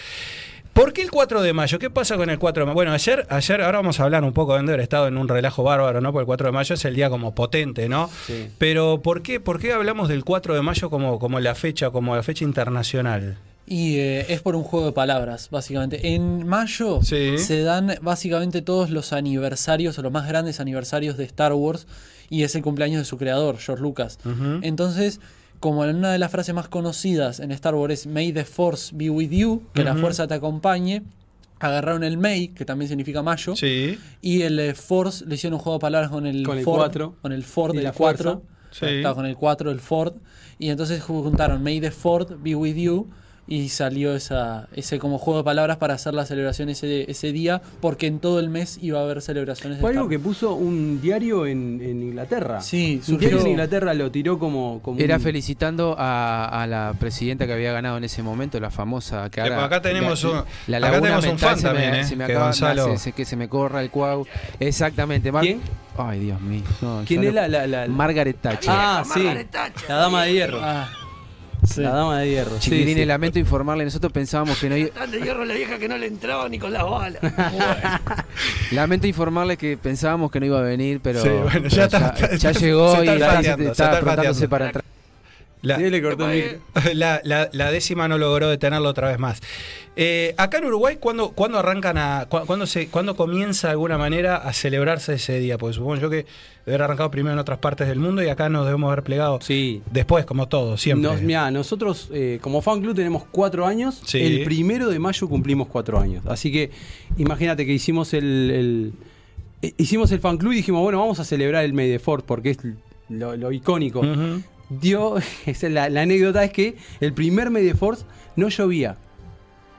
¿Por qué el 4 de mayo? ¿Qué pasa con el 4 de mayo? Bueno, ayer, ayer, ahora vamos a hablar un poco de haber estado en un relajo bárbaro, ¿no? Porque el 4 de mayo es el día como potente, ¿no? Sí. Pero ¿por qué, ¿por qué hablamos del 4 de mayo como, como la fecha, como la fecha internacional? Y eh, es por un juego de palabras, básicamente. En mayo Sí. se dan básicamente todos los aniversarios o los más grandes aniversarios de Star Wars y es el cumpleaños de su creador, George Lucas. Ujú. Entonces, como en una de las frases más conocidas en Star Wars es May the Force be with you, que la Ujú. fuerza te acompañe, agarraron el May, que también significa mayo, Sí. y el eh, Force le hicieron un juego de palabras con el, Con el Ford, cuatro. con el Ford del la 4, fuerza. Sí. Con el 4, el Ford, y entonces juntaron May the Ford be with you y salió esa, ese como juego de palabras para hacer la celebración ese, ese día, porque en todo el mes iba a haber celebraciones de Fue Star algo que puso un diario en, en Inglaterra. Sí, un diario surgió- en Inglaterra lo tiró como. como Era un- felicitando a, a la presidenta que había ganado en ese momento, la famosa. Que ahora- acá tenemos la, un- la acá laguna tenemos un mental fan se me- también, ¿eh? se me Que acaba- Gonzalo- se- se- que se me corra el cuau. Exactamente. Mar- ¿Quién? Ay, Dios mío. no, ¿Quién es la, la, la- Margaret Thatcher. Ah, sí. La dama de hierro. Ah, sí. La dama de hierro. sí, Chiquilines, sí. lamento informarle, nosotros pensábamos que no iba... Tan de hierro la vieja que no le entraba ni con las balas. [laughs] Lamento informarle que pensábamos que no iba a venir, pero, Sí, bueno, pero ya está- ya, está- llegó se está y ya olfateando, se está está para entrar. La, Sí, le cortó micro. [laughs] la, la- la décima no logró detenerlo otra vez más. Eh, acá en Uruguay, ¿cuándo, cuándo arrancan a. cu- cuándo, se, ¿Cuándo comienza de alguna manera a celebrarse ese día? Porque supongo yo que debe haber arrancado primero en otras partes del mundo y acá nos debemos haber plegado Sí. después, como todo, siempre. Nos, mirá, nosotros eh, como fan club tenemos cuatro años. Sí. El primero de mayo cumplimos cuatro años. Así que imagínate que hicimos el, el- eh, hicimos el fan club y dijimos, bueno, vamos a celebrar el May Fourth porque es lo, lo icónico. Dio, [laughs] la, la anécdota es que el primer May Fourth no llovía,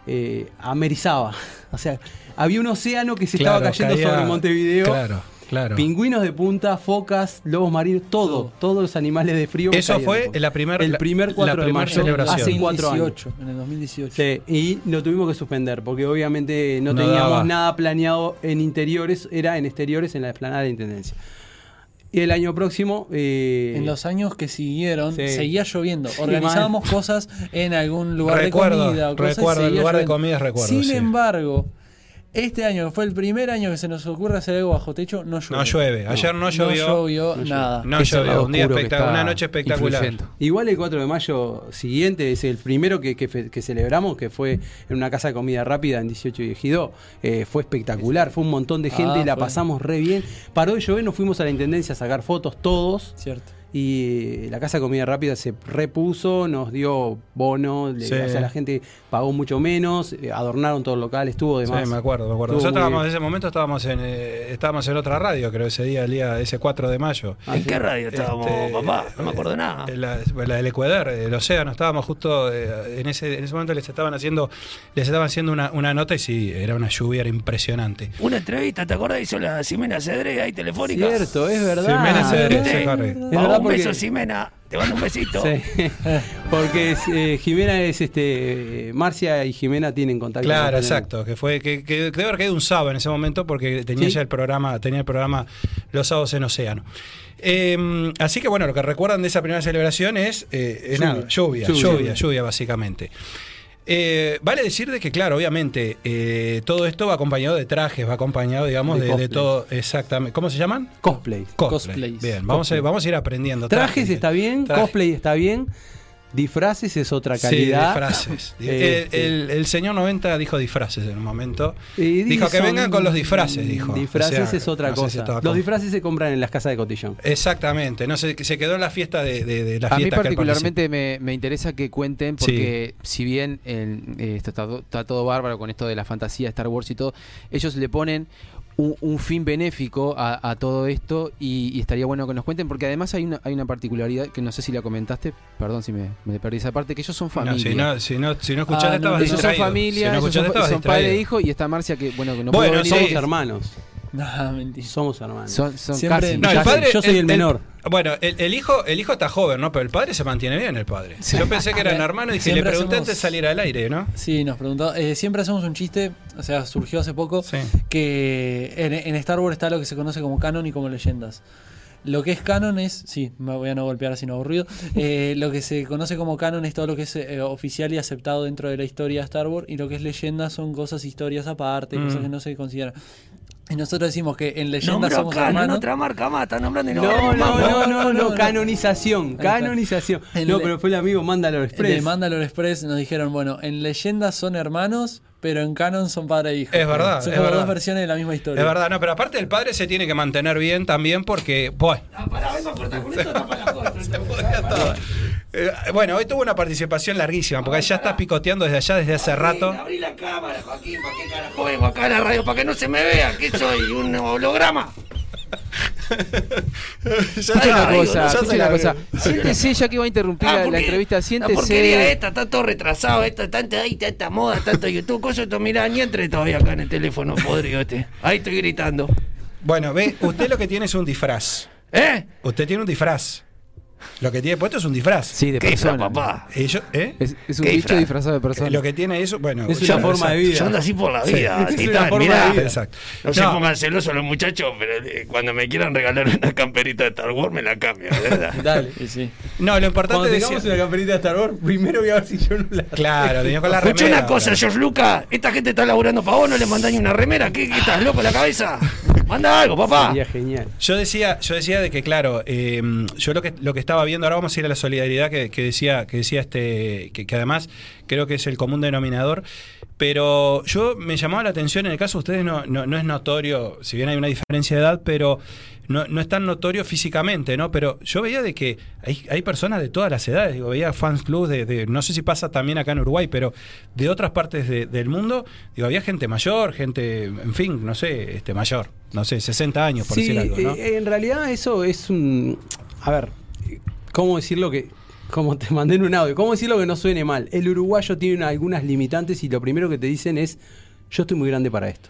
eh, amerizaba. [laughs] O sea, había un océano que se Claro, estaba cayendo caía- sobre Montevideo. Claro, claro. Pingüinos de punta, focas, lobos marinos, todo, Todo. todos los animales de frío. Eso fue de la primer- el la- primer la 4 de primer mayo, celebración. hace cuatro años. 2018, en el 2018. Sí, y lo tuvimos que suspender porque obviamente no, No teníamos daba. nada planeado en interiores, era en exteriores en la explanada de Intendencia. Y el año próximo... eh, En los años que siguieron, Sí. seguía lloviendo. Sí, Organizábamos cosas en algún lugar Recuerdo, de comida. o cosas, recuerdo, el seguía lugar de lloviendo. comidas recuerdo, Sin sí. embargo, este año, que fue el primer año que se nos ocurre hacer algo bajo techo, no llueve. No llueve. Ayer no llovió. No llovió No nada. No Ese llovió. Un día una noche espectacular. influyendo. Igual el 4 de mayo siguiente es el primero que, que fe- que celebramos, que fue en una casa de comida rápida en 18 y Ejido. Eh, fue espectacular, fue un montón de gente, Ah, la fue. pasamos re bien. Paró de llover, nos fuimos a la intendencia a sacar fotos todos. Cierto. Y la casa de comida rápida se repuso, nos dio bono, le- Sí. o sea, la gente pagó mucho menos, eh, adornaron todo el local, estuvo de Sí, más. me acuerdo, me acuerdo. Estuvo Nosotros estábamos, en ese momento estábamos en, eh, estábamos en otra radio, creo, ese día, el día, ese 4 de mayo. Ah, ¿En qué radio estábamos, Este, papá? No me acuerdo nada. En La, la del Ecuador, el océano, estábamos justo eh, en ese, en ese momento les estaban haciendo, les estaban haciendo una, una nota y sí, era una lluvia, era impresionante. Una entrevista, ¿te acuerdas? Hizo la Ximena Cedré ahí telefónica. Cierto, es verdad. Ximena Cedré, sí, correcto. Es Vamos, verdad un beso, Ximena. Te mando un besito. Sí. [laughs] Porque es, eh, Jimena es este. Marcia y Jimena tienen contacto. Claro, con- exacto, que fue que, que debe haber caído un sábado en ese momento porque tenía Sí. ya el programa, tenía el programa los sábados en Océano. Eh, así que bueno, lo que recuerdan de esa primera celebración es eh, eh, Lluvia. nada, lluvia, Lluvia. lluvia, lluvia, básicamente. Eh, vale decir de que, claro, obviamente, eh, todo esto va acompañado de trajes, va acompañado, digamos, De de, de cosplay. todo, exactamente. ¿Cómo se llaman? Cosplay. Cosplays. Bien, vamos a, Cosplay. vamos a ir aprendiendo. Trajes está bien, Traje. cosplay está bien. Disfraces es otra Sí, calidad. disfraces. Eh, [laughs] el, el- el señor 90 dijo disfraces en un momento. Y dijo que vengan con los disfraces, dijo. Disfraces O sea, es otra no sé si cosa. los con- disfraces se compran en las casas de cotillón. Exactamente, no sé, se quedó en la fiesta de, de- de la A mí fiesta particularmente me, me interesa que cuenten Sí. porque si bien el- eh, esto está, está todo bárbaro con esto de la fantasía Star Wars y todo, ellos le ponen un, un fin benéfico a, a todo esto y, y estaría bueno que nos cuenten porque además hay una, hay una particularidad que no sé si la comentaste, perdón si me, me perdí esa parte, que ellos son No, familia. si no, si no, si no escuchaste, Ah, no, estabas ellos son familia, Si no ellos escuchaste, son, padre e hijo y está Marcia que bueno que no Bueno, pudo venir. Somos hermanos. No, [laughs] mentira. Somos hermanos. Son, son Siempre- casi. No, el Ya sé, padre, yo soy el menor. bueno, el, el hijo, el hijo está joven, ¿no? Pero el padre se mantiene bien, el padre. Yo pensé que eran hermanos y dije, le Siempre pregunté hacemos- antes de salir al aire, ¿no? Sí, nos preguntó. eh, siempre hacemos un chiste, o sea, surgió hace poco, Sí. que en, en Star Wars está lo que se conoce como canon y como leyendas. Lo que es canon es, sí, me voy a no golpear así no aburrido, [laughs] eh, lo que se conoce como canon es todo lo que es eh, oficial y aceptado dentro de la historia de Star Wars y lo que es leyenda son cosas, historias aparte, Mm. cosas que no se consideran. Y nosotros decimos que en leyendas Nombró somos Canon, hermanos. otra marca más, está nombrando y no. No, no, no, no, no, no, no. canonización, canonización. En No, le- pero fue el amigo Mandalore Express. De Mandalore Express nos dijeron, bueno, en leyendas son hermanos, pero en canon son padre e hijo. Es verdad, Son es verdad. dos versiones de la misma historia. Es verdad, no, pero aparte el padre se tiene que mantener bien también porque, bueno, Ah, pará, vengo a cortar con esto, la [laughs] podría todo. Eh, bueno, hoy tuvo una participación larguísima, porque ya estás picoteando desde allá desde hace rato. Abrí la cámara, Joaquín, ¿para qué carajo vengo acá a la radio? ¿Para que no se me vea? ¿Que soy un holograma? [laughs] Ya te una cosa, ya se la una cosa. Siéntese, ya que va a interrumpir la, la entrevista, La porquería siéntese. esta, está todo retrasado, esto, tanta, tanta moda, tanto YouTube, cosas, esto, mirá, ni entre todavía acá en el teléfono podrido este. Ahí estoy gritando. Bueno, ve, usted lo que tiene es un disfraz. ¿Eh? Usted tiene un disfraz. Lo que tiene puesto es un disfraz. Sí, de ¿Qué disfraz, persona. papá? Ellos, ¿eh? Es, es un ¿Qué bicho disfraz? disfrazado de persona. Lo que tiene eso, bueno, Es una forma de vida. Yo ando así por la vida, es Titán, una forma mirá. de vida. Exacto. No se No. pongan celosos los muchachos, pero eh, cuando me quieran regalar una camperita de Star Wars me la cambio, ¿verdad? [laughs] Dale. Sí, sí. No, lo importante Cuando es tengamos una camperita de Star Wars, primero voy a ver si yo no la. Claro, tenía con la Escuché remera. una cosa. George Lucas, esta gente está laburando para vos, no le mandás ni una remera, ¿qué, qué estás loco en la cabeza? Manda algo, papá. Sería genial. Yo decía, yo decía de que claro, eh, yo lo que lo que estaba viendo ahora vamos a ir a la solidaridad que, que decía que decía este que, que además creo que es el común denominador, pero yo me llamaba la atención en el caso de ustedes no, no, no es notorio, si bien hay una diferencia de edad, pero no, no es tan notorio físicamente, ¿no? Pero yo veía de que hay, hay personas de todas las edades, digo, veía fans club de, de- no sé si pasa también acá en Uruguay, pero de otras partes de- del mundo, digo, había gente mayor, gente, en fin, no sé, este mayor, no sé, 60 años por Sí, decir algo, ¿no? eh, en realidad eso es un... A ver, ¿cómo decirlo que... Como te mandé en un audio, ¿cómo decirlo que no suene mal? El uruguayo tiene una- algunas limitantes y lo primero que te dicen es, yo estoy muy grande para esto.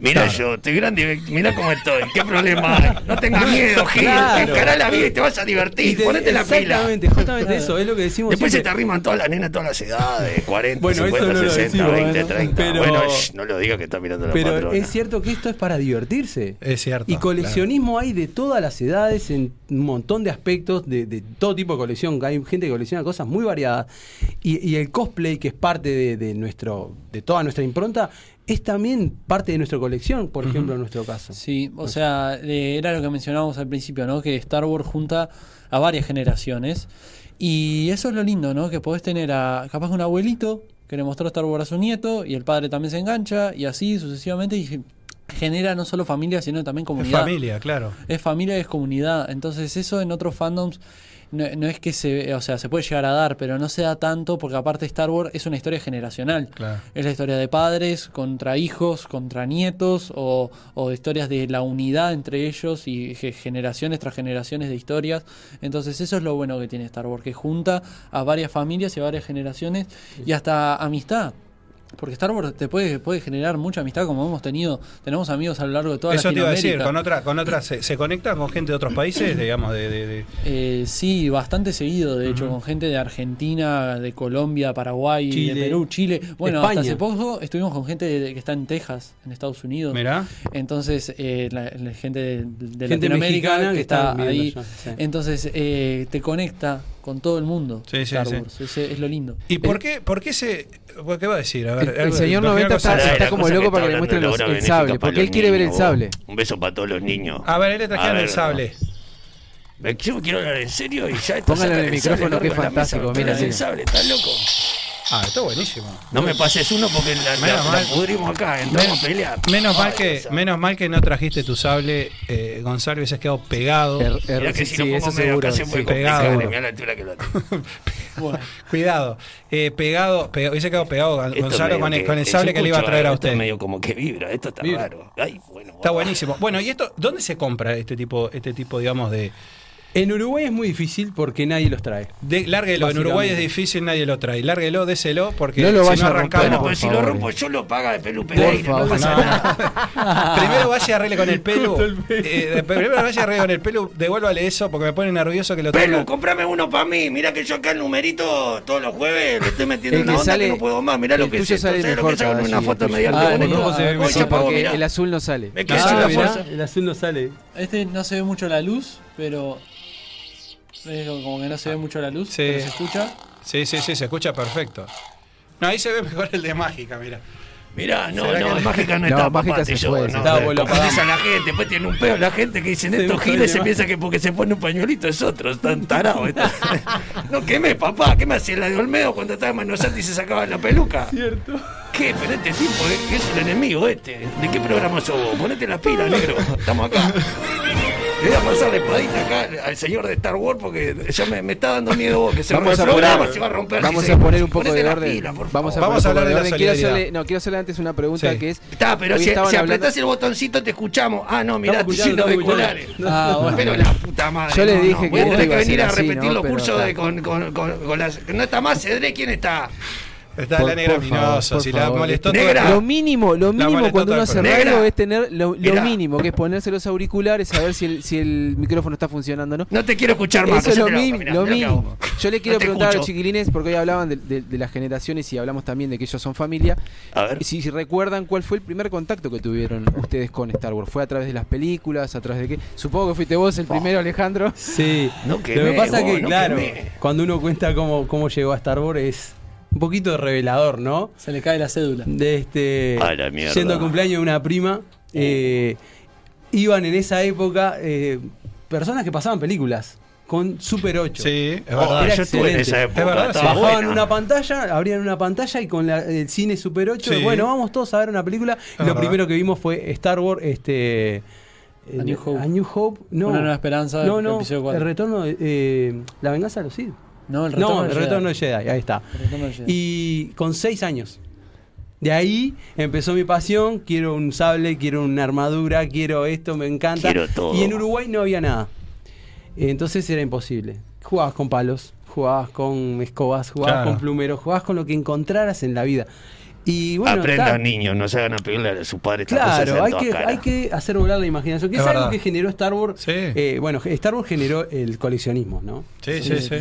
Mirá yo, estoy grande, mirá cómo estoy, qué problema hay. No tengas miedo, Gil, Claro. encará la vida y te vas a divertir, te- ponete la pila. Exactamente, justamente eso, es lo que decimos Después se te arriman todas las nenas, todas las edades, 40, Bueno, eso 50, no lo 60, decimos, 20, bueno, 30. pero- Bueno, shh, no lo digas que está mirando la Pero patrona. es cierto que esto es para divertirse. Es cierto. Y coleccionismo hay de todas las edades, en un montón de aspectos, de, de todo tipo de colección. Hay gente que colecciona cosas muy variadas. Y, y el cosplay, que es parte de, de nuestro, de toda nuestra impronta, es también parte de nuestra colección, por ejemplo, en nuestro caso. Sí, o sea, eh, era lo que mencionábamos al principio, ¿no? Que Star Wars junta a varias generaciones. Y eso es lo lindo, ¿no? Que podés tener a capaz un abuelito que le mostró Star Wars a su nieto y el padre también se engancha y así sucesivamente y genera no solo familia, sino también Es comunidad. familia, claro. Es familia y es comunidad. Entonces eso en otros fandoms no, no es que se, o sea, se puede llegar a dar, pero no se da tanto porque aparte Star Wars es una historia generacional. Claro. Es la historia de padres contra hijos, contra nietos, o, o historias de la unidad entre ellos y ge- generaciones tras generaciones de historias. Entonces eso es lo bueno que tiene Star Wars, que junta a varias familias y a varias generaciones y hasta amistad. Porque Star Wars te puede, puede generar mucha amistad como hemos tenido, tenemos amigos a lo largo de toda Eso te iba a decir, con otra, con otra se, se conecta con gente de otros países, [clears throat] digamos, de, de- de- Eh, sí, bastante seguido, de hecho, con gente de Argentina, de Colombia, Paraguay, Chile, de Perú, Chile. Bueno, hasta hace poco estuvimos con gente de- que está en Texas, en Estados Unidos. Mirá. Entonces, eh, la, la gente de, de Gente Latinoamérica mexicana que, que está ahí. sí. Entonces, eh, te conecta con todo el mundo. Sí, sí, Star sí. Wars. Ese es lo lindo. ¿Y por qué, por qué se.? ¿Qué va a decir? A ver, El- señor imagina 90 cosa- está- está como loco para que le está muestren los- el sable, porque él quiere ver el sable. Un beso para todos los niños. A ver, él le trajeron el sable. Me- Yo quiero hablar en serio y ya está Póngale en el micrófono, que es fantástico, mira, el sable, ¿estás loco? Ah, está buenísimo. No me pases uno porque la, la, Menos la mal. pudrimos acá, entramos a pelear. Menos mal que, menos mal que no trajiste tu sable, eh, Gonzalo, hubiese quedado pegado. Er- er- Mirá que sí, si sí, eso seguro. sí, pegado. mirá la altura que lo tengo. [laughs] Bueno, Cuidado, eh, pegado, pegado, hubiese quedado pegado Esto Gonzalo con el, que- con el que sable que le iba a traer a esto usted. medio como que vibra, esto está Vibra. raro. Ay, bueno, Está buenísimo. Bueno, ¿y esto dónde se compra este tipo, este tipo, digamos, de, En Uruguay es muy difícil porque nadie los trae. de lárguelo? En Uruguay es difícil, nadie lo trae. Lárguelo, déselo, porque No lo si vaya no romper, arrancamos. Bueno, por si lo favor. rompo yo lo paga de Pelu Pereira, no pasa No. nada. [laughs] primero vaya y arregle con el pelo. eh, primero vaya y arregle con el pelo. Devuélvale eso porque me pone nervioso que lo Pelu, traiga. comprame uno para mí. Mira que yo acá el numerito todos los jueves le estoy metiendo El una que onda sale- que no puedo más. Mirá lo que es. sale ¿Sabés lo mejor que una foto el media tuyo. Bonito? el mejor. Azul no sale. Me quedo sin Ah, la mirá, fuerza. el azul no sale. este no se ve mucho la luz, pero. es como que no se ve mucho la luz, Sí. pero se escucha. Sí, sí, sí, se escucha perfecto. No, ahí se ve mejor el de mágica, mira. Mirá, no, ¿Será no, mágica no No, está, Mágica papá, se fue, yo, no, fue. no, Lo confundís a la gente, después tiene un pedo la gente que dicen estos [laughs] giles se piensa que porque se pone un pañuelito es otro, están tarados. [laughs] no quemé, papá, ¿qué me hacía la de Olmedo cuando estaba en Manosanti y se sacaba la peluca? Cierto. ¿Qué? Pero este tipo es, es el enemigo este. ¿De qué programa sos vos? Ponete la pila, negro. Estamos acá. [laughs] Le voy a pasar la espadita acá al señor de Star Wars porque ya me, me está dando miedo vos que se Vamos el a programa poner, se va a romper. vamos si a se- poner un poco de orden. pila, vamos a. Vamos a poner un hablar poco de la orden. Quiero hacerle, no, quiero hacerle antes una pregunta Sí. que es. Está, pero si, si hablando- apretás el botoncito te escuchamos. Ah, no, mirá, estoy sin los auriculares. Ah, bueno. Pero la puta madre. Yo le no, dije no, que voy a tener que venir a repetir los cursos está. de, con, con, con, con las. No está más Cedré, ¿quién está? Está Por- la negra por favor, Minoso, por si la molestó Negra. todo- Lo mínimo, lo mínimo cuando uno hace radio es tener lo, lo mínimo, que es ponerse los auriculares, saber si el, si el micrófono está funcionando o no. No te quiero escuchar más. Eso es lo, mínimo, lo mirá que mínimo. Yo le quiero No preguntar a los chiquilines, porque hoy hablaban de, de- de las generaciones y hablamos también de que ellos son familia. A ver. Si, si recuerdan cuál fue el primer contacto que tuvieron ustedes con Star Wars. ¿Fue a través de las películas? ¿A través de qué? Supongo que fuiste vos el primero, Alejandro. Sí. No Lo quemé, que pasa vos, que, no claro, quemé. cuando uno cuenta cómo, cómo llegó a Star Wars es un poquito revelador, ¿no? Se le cae la cédula. De este. A la mierda. Yendo al cumpleaños de una prima. eh, iban en esa época eh, personas que pasaban películas con Super 8. Sí, es Oh, verdad. Era yo estuve en excelente. esa época. Es verdad, Bajaban buena. una pantalla, abrían una pantalla y con la- el cine Super 8, Sí. bueno, vamos todos a ver una película. Y lo verdad. primero que vimos fue Star Wars, este. A New Hope. A New Hope, no. Una nueva esperanza, No, no, el retorno de. eh, la venganza de los Sith. No, el retorno No, el retorno de Jedi, ahí está. El retorno del Jedi. Y con seis años. De ahí empezó mi pasión, quiero un sable, quiero una armadura, quiero esto, me encanta. Quiero todo. Y en Uruguay no había nada. Entonces era imposible. Jugabas con palos, jugabas con escobas, jugabas Claro. con plumeros, jugabas con lo que encontraras en la vida. Y bueno, Aprendan, niños, no se hagan a pedirle a sus padres estas cosas Claro, hay que, hay que hacer volar la imaginación, que Es es, algo verdad. que generó Star Wars. Sí. Eh, bueno, Star Wars generó el coleccionismo, ¿no? Sí, sí, sí.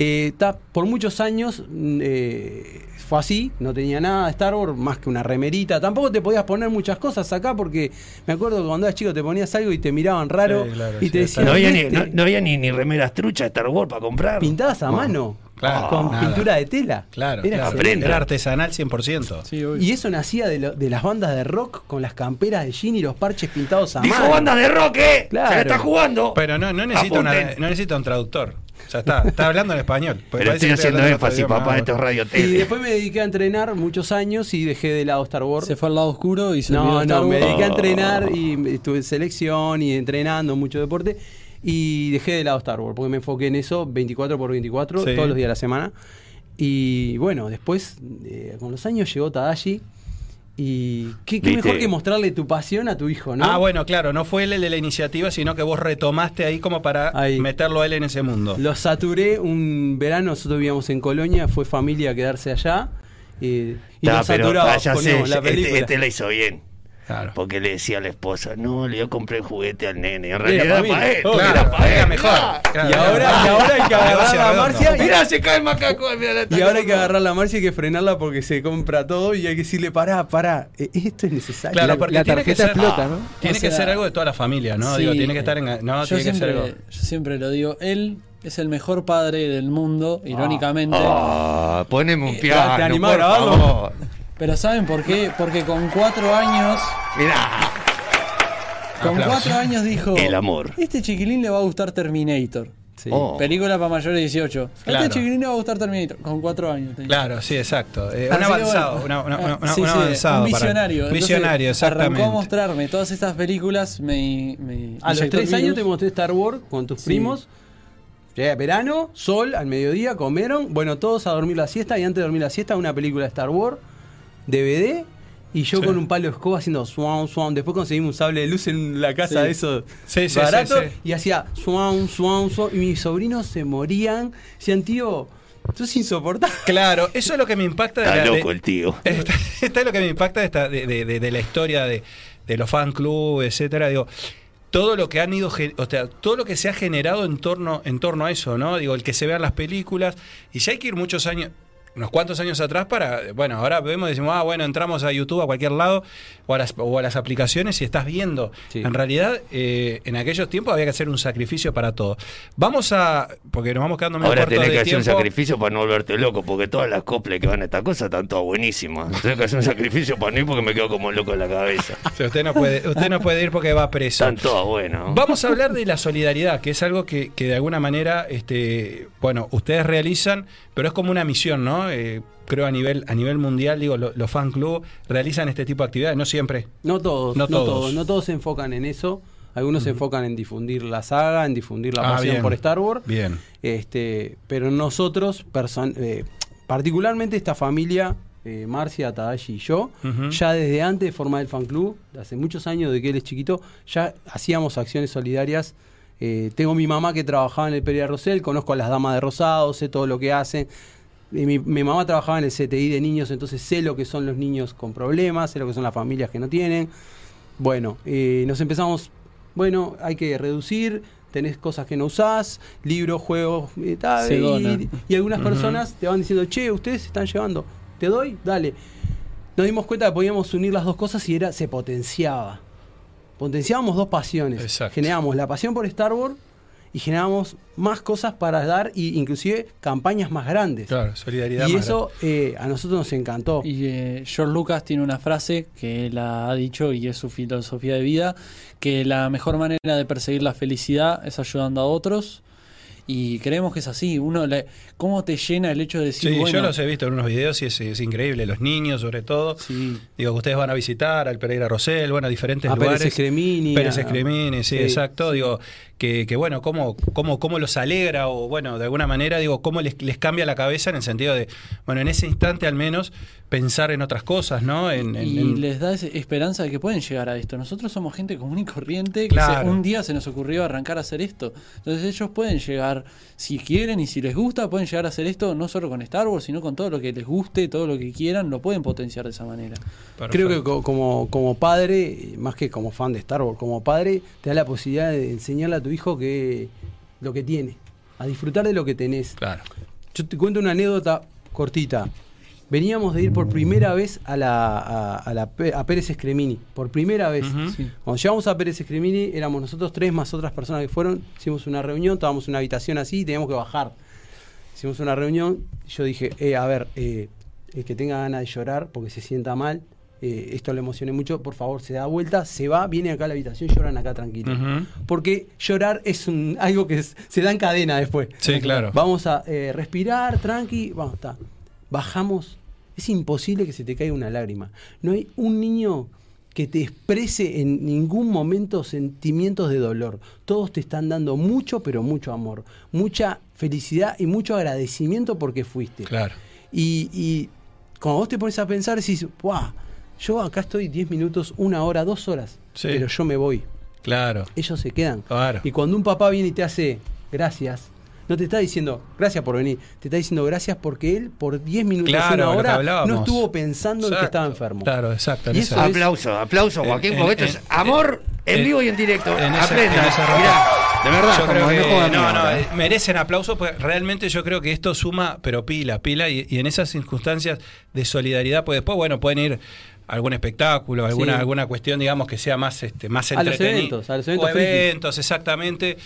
Eh, ta- por muchos años mm, eh, fue así, no tenía nada de Star Wars más que una remerita. Tampoco te podías poner muchas cosas acá porque me acuerdo que cuando eras chico te ponías algo y te miraban raro Sí, claro, y sí, te decían, No había, ni, "Este, no, no había ni, ni remeras truchas de Star Wars para comprar. pintadas a No. mano, Claro, con nada. pintura de tela. Claro, Era claro. Era artesanal 100%. Sí. Y eso nacía de, lo- de las bandas de rock con las camperas de jean y los parches pintados a Dijo mano. bandas de rock, ¿eh? Claro. Se la está jugando. Pero no, no, necesita una- no necesita un traductor. Ya está, está hablando en español. Pero estoy haciendo énfasis, papá, esto es radio Y después me dediqué a entrenar muchos años y dejé de lado Star Wars. Se fue al lado oscuro y se No, no, me dediqué a Oh. entrenar y estuve en selección y entrenando mucho deporte y dejé de lado Star Wars porque me enfoqué en eso 24 por 24 Sí. todos los días de la semana. Y bueno, después eh, con los años llegó Tadashi y qué, mejor que mostrarle tu pasión a tu hijo, ¿no? Ah, bueno, claro, no fue él el de la iniciativa, sino que vos retomaste ahí como para Ahí. meterlo a él en ese mundo. Lo saturé un verano, nosotros vivíamos en Colonia, fue familia a quedarse allá. eh, y Ta, lo pero saturaba, ya sé, poníamos la este, película. este la hizo bien. Claro. Porque le decía a la esposa, no, le yo compré el juguete al nene. En realidad pa' era mí. para él. Claro, era para era él. mejor. Claro, Y ahora, y ahora hay que agarrar la. Marcia y, Mirá, se cae el macaco. y ahora hay que agarrar la Marcia y hay que frenarla porque se compra todo y hay que decirle, pará, pará, eh, esto es necesario. Claro, La- tiene que tarjeta ser, explota, ¿no? Tiene O que ser algo de toda la familia, ¿no? sí, Digo, tiene que estar en. No, yo, tiene que ser siempre, algo. yo siempre lo digo, él es el mejor padre del mundo, irónicamente. Ah, poneme un ¿te piano, animás a grabarlo? Pero ¿saben por qué? Porque con cuatro años, Mirá. con cuatro años dijo, El amor. este chiquilín le va a gustar Terminator. Sí. Oh. Película para mayores de 18. A Claro. Este chiquilín le va a gustar Terminator. Con cuatro años. tenía. Claro, sí, exacto. Eh, un avanzado, bueno. una- una- una- sí, un sí, avanzado. un para- visionario. Entonces, visionario, exactamente. Arrancó a mostrarme todas estas películas. Me, me A los tres el años te mostré Star Wars con tus Sí. primos. Llega verano, sol, al mediodía, comieron. Bueno, todos a dormir la siesta y antes de dormir la siesta una película de Star Wars, DVD. Y yo Sí. con un palo de escoba haciendo swan, swan. Después conseguimos un sable de luz en la casa Sí. de esos Sí, sí, barato. sí, sí. Y hacía swan, swan, swan. Y mis sobrinos se morían. Decían, tío, esto es insoportable. Claro, eso es lo que me impacta de Está la- de- loco el tío. [laughs] Esta, esta es lo que me impacta de, esta, de, de- de- de la historia de, de los fan club, etcétera. Digo, todo lo que han ido, o sea, todo lo que se ha generado en torno, en torno a eso, ¿no? Digo, el que se vean las películas. Y ya hay que ir muchos años, unos cuantos años atrás para, bueno, ahora vemos y decimos, ah, bueno, entramos a YouTube, a cualquier lado, o a las, o a las aplicaciones y estás viendo. Sí. En realidad, eh, en aquellos tiempos había que hacer un sacrificio para todo. Vamos a, porque nos vamos quedando medio Ahora tenés de que hacer un sacrificio para no volverte loco, porque todas las coplas que van a esta cosa están todas buenísimas. Tenés que hacer un sacrificio para no ir porque me quedo como loco en la cabeza. [laughs] O sea, usted no puede, usted no puede ir porque va preso. Están todas buenas. Vamos a hablar de la solidaridad, que es algo que, que de alguna manera, este, bueno, ustedes realizan, pero es como una misión, ¿no? Eh, creo a nivel, a nivel mundial, digo, lo- los fan club realizan este tipo de actividades, no siempre. No todos, No no, todos. todos. no todos se enfocan en eso. Algunos se enfocan en difundir la saga, en difundir la Ah, pasión bien. por Star Wars. Bien. Este, pero nosotros, eh, particularmente esta familia, eh, Marcia, Tadashi y yo, ya desde antes de formar el fan club, hace muchos años de que él es chiquito, ya hacíamos acciones solidarias. Eh, tengo mi mamá que trabajaba en el Pereira Rosell, conozco a las damas de Rosado, sé todo lo que hacen. Y mi, mi mamá trabajaba en el CTI de niños, entonces sé lo que son los niños con problemas, sé lo que son las familias que no tienen. Bueno, eh, nos empezamos, bueno, hay que reducir, tenés cosas que no usás, libros, juegos, eh, tal, y, donan. y algunas personas te van diciendo, che, ustedes se están llevando, te doy, dale. Nos dimos cuenta que podíamos unir las dos cosas y era, se potenciaba. Potenciábamos dos pasiones. Exacto. Generábamos la pasión por Star Wars y generábamos más cosas para dar e inclusive campañas más grandes. Claro, solidaridad y más eso eh, a nosotros nos encantó. Y eh, George Lucas tiene una frase que él ha dicho y es su filosofía de vida, que la mejor manera de perseguir la felicidad es ayudando a otros. Y creemos que es así. Uno le, ¿Cómo te llena el hecho de decir, Sí, bueno, yo los he visto en unos videos y es, es increíble, los niños sobre todo. sí, Digo que ustedes van a visitar al Pereira Rosell, bueno, a diferentes A lugares. Pérez Escremini, Pérez Escremini, sí, sí, exacto. Digo, que, que bueno, cómo, cómo, cómo los alegra o bueno, de alguna manera, digo, cómo les, les cambia la cabeza en el sentido de, bueno, en ese instante al menos pensar en otras cosas, ¿no? En, en- y en- les da esperanza de que pueden llegar a esto. Nosotros somos gente común y corriente que Claro. se- un día se nos ocurrió arrancar a hacer esto. Entonces ellos pueden llegar, si quieren y si les gusta, pueden llegar a hacer esto no solo con Star Wars, sino con todo lo que les guste, todo lo que quieran, lo pueden potenciar de esa manera. Creo que co- como, como padre, más que como fan de Star Wars, como padre, te da la posibilidad de enseñarle a tu hijo que lo que tiene, a disfrutar de lo que tenés. Claro. Yo te cuento una anécdota cortita. Veníamos de ir por primera vez a, la, a, a la a Pérez Escremini, por primera vez. Sí. Cuando llegamos a Pérez Escremini, éramos nosotros tres más otras personas que fueron, hicimos una reunión, estábamos en una habitación así y teníamos que bajar. Hicimos una reunión, yo dije, eh, a ver, eh, el que tenga ganas de llorar porque se sienta mal, eh, esto le emocioné mucho, por favor, se da vuelta, se va, viene acá a la habitación, lloran acá tranquilo. Porque llorar es un, algo que es- se da en cadena después. Sí, claro. Vamos a eh, respirar, tranqui, vamos, está. Bajamos, es imposible que se te caiga una lágrima. No hay un niño que te exprese en ningún momento sentimientos de dolor. Todos te están dando mucho, pero mucho amor, mucha felicidad y mucho agradecimiento porque fuiste. Claro. Y, y cuando vos te pones a pensar, decís, ¡guau! Yo acá estoy 10 minutos, una hora, dos horas, Sí. pero yo me voy. Claro. Ellos se quedan. Claro. Y cuando un papá viene y te hace gracias, no te está diciendo gracias por venir, te está diciendo gracias porque él por 10 minutos, Claro, una hora, no estuvo pensando en que estaba enfermo. Claro, exacto. en Y esa- eso es- Aplauso, aplauso, Joaquín, en- porque esto es amor en, en- vivo y en directo. Aprenda. de verdad, Yo creo que no, no, ahora, eh, ¿eh? merecen aplausos porque realmente yo creo que esto suma, pero pila, pila, y, y en esas circunstancias de solidaridad, pues después, bueno, pueden ir a algún espectáculo, alguna, Sí. alguna cuestión, digamos, que sea más, este, más A los entretenido. eventos, a los eventos O eventos, exactamente.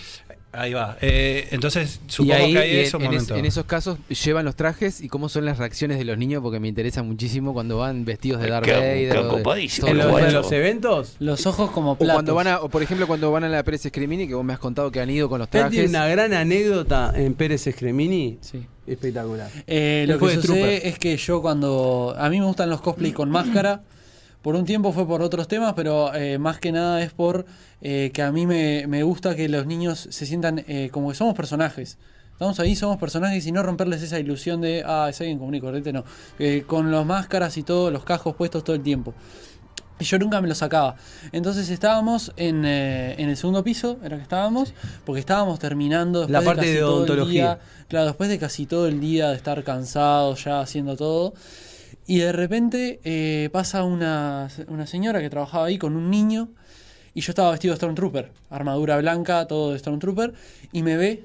Ahí va. Eh, entonces, Y supongo ahí, que hay en, esos en es- momentos. en esos casos llevan los trajes y cómo son las reacciones de los niños porque me interesa muchísimo cuando van vestidos de Darth Vader o En lo los, en los eventos, Los ojos como o platos. cuando van a, o por ejemplo cuando van a la Pérez Escrimini que vos me has contado que han ido con los él tiene trajes una gran anécdota en Pérez Escremini, Sí. espectacular. Eh, lo que de sucede es que yo cuando... A mí me gustan los cosplay con máscara. Por un tiempo fue por otros temas, pero eh, más que nada es por eh, que a mí me, me gusta que los niños se sientan eh, como que somos personajes. Estamos ahí, somos personajes y no romperles esa ilusión de, ah, es alguien común y corriente, no. Eh, con las máscaras y todo, los cascos puestos todo el tiempo. Y yo nunca me lo sacaba. Entonces estábamos en, eh, en el segundo piso, era que estábamos, porque estábamos terminando La parte casi de todo el odontología. día. Claro, después de casi todo el día de estar cansado ya haciendo todo. Y de repente eh, pasa una, una señora que trabajaba ahí con un niño. Y yo estaba vestido de Stormtrooper, armadura blanca, todo de Stormtrooper. Y me ve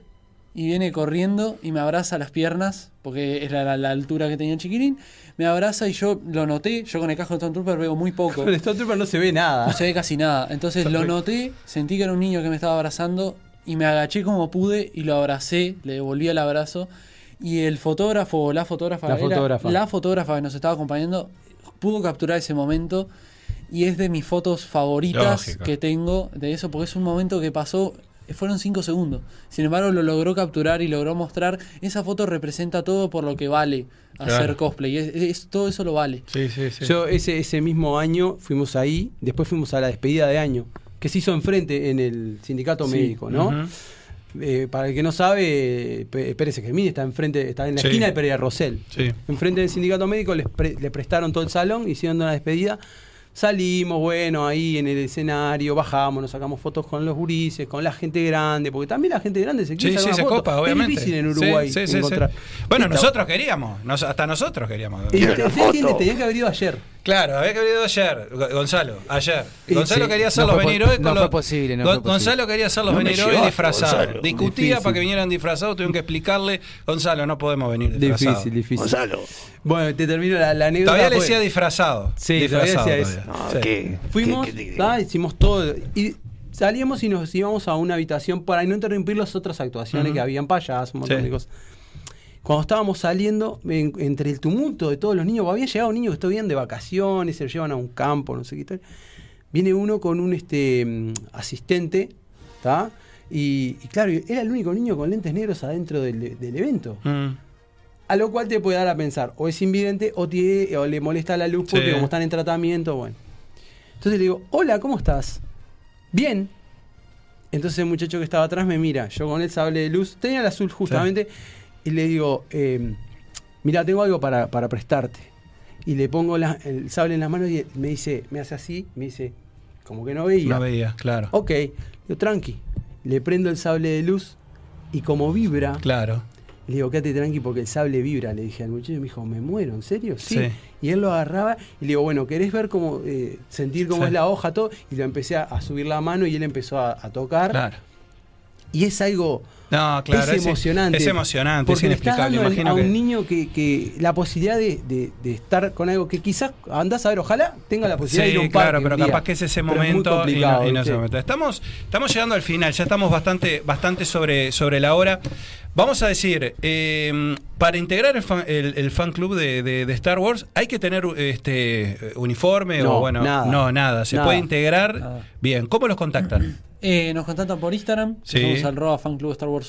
y viene corriendo y me abraza las piernas, porque es la, la- la altura que tenía el chiquirín. Me abraza y yo lo noté. Yo con el casco de Stormtrooper veo muy poco. Con el Stormtrooper no se ve nada. No se ve casi nada. Entonces lo noté, sentí que era un niño que me estaba abrazando y me agaché como pude y lo abracé, le devolví el abrazo. Y el fotógrafo o la fotógrafa, La era fotógrafa. la fotógrafa que nos estaba acompañando, pudo capturar ese momento y es de mis fotos favoritas Lógico. que tengo de eso, porque es un momento que pasó, fueron cinco segundos. Sin embargo, lo logró capturar y logró mostrar. Esa foto representa todo por lo que vale hacer cosplay. Es, es- todo eso lo vale. Sí, sí, sí. Yo ese, ese mismo año fuimos ahí, después fuimos a la despedida de año que se hizo enfrente en el sindicato Sí. médico, ¿no? Eh, para el que no sabe, Pérez Gemini está enfrente, está en la Sí. esquina de Pereira Rosell. Sí. Enfrente del sindicato médico les pre- le prestaron todo el salón, hicieron una despedida. Salimos, bueno, ahí en el escenario, bajamos, nos sacamos fotos con los gurises, con la gente grande, porque también la gente grande se quiere Sí, sí, sacar se una foto. copa, obviamente. Es difícil en Sí, Uruguay sí, sí, sí. encontrar. Bueno, Esta- nosotros queríamos, nos- hasta nosotros queríamos. Y usted, usted tiene- tenía que haber ido ayer. Claro, había que haber ido ayer, Go- Gonzalo, ayer. Y Gonzalo sí, quería no hacerlos po- venir hoy no fue posible, no Gon- fue posible. Gonzalo quería hacerlos No venir hoy disfrazados. Discutía Difícil. para que vinieran disfrazados, tuvieron que explicarle, Gonzalo, no podemos venir disfrazados. Difícil, difícil. Gonzalo. Bueno, te termino la, la anécdota. Todavía le decía disfrazado. Sí, disfrazado todavía decía. No, Sí. ¿qué? Fuimos, ¿Qué- qué- qué- ¿tá? hicimos todo. Y salíamos y nos íbamos a una habitación para no interrumpir las otras actuaciones que habían payasos, un montón Sí. de cosas. Cuando estábamos saliendo, en- entre el tumulto de todos los niños, había llegado un niño que estuvieran de vacaciones, se lo llevan a un campo, no sé qué tal. Viene uno con un este mm, asistente, ¿está? Y, y claro, era el único niño con lentes negros adentro del, del evento. Mm. A lo cual te puede dar a pensar, o es invidente o, tiene, o le molesta la luz porque Sí. como están en tratamiento, bueno. Entonces le digo, hola, ¿cómo estás? Bien. Entonces el muchacho que estaba atrás me mira, yo con el sable de luz, tenía el azul justamente, y le digo, eh, mira, tengo algo para, para prestarte. Y le pongo la- el sable en las manos y me dice, me hace así, me dice, como que no veía. No veía, claro. Ok, yo tranqui. Le prendo el sable de luz y como vibra, Claro. le digo, quédate tranqui porque el sable vibra. Le dije al muchacho y me dijo, ¿me muero? ¿En serio? Sí. Sí. Y él lo agarraba y le digo, bueno, ¿querés ver cómo, eh, sentir cómo Sí. es la hoja, todo? Y lo empecé a, a subir la mano y él empezó a, a tocar. Claro. Y es algo. No, claro. es emocionante. Es emocionante, es porque le estás inexplicable. dando Imagino a un que. niño que, que la posibilidad de, de- de estar con algo que quizás andás a ver, ojalá tenga la posibilidad de ir a Sí, un claro, pero capaz que es ese es momento y no- y no, momento. Estamos, estamos llegando al final, ya estamos bastante, bastante sobre, sobre la hora. Vamos a decir, eh, para integrar el fan, el- el fan club de, de- de Star Wars, ¿hay que tener este uniforme No, o bueno? nada. no, nada. Se Nada. puede integrar. Nada. Bien, ¿cómo los contactan? Eh, nos contactan por Instagram, Sí. somos arroba fanclub Star Wars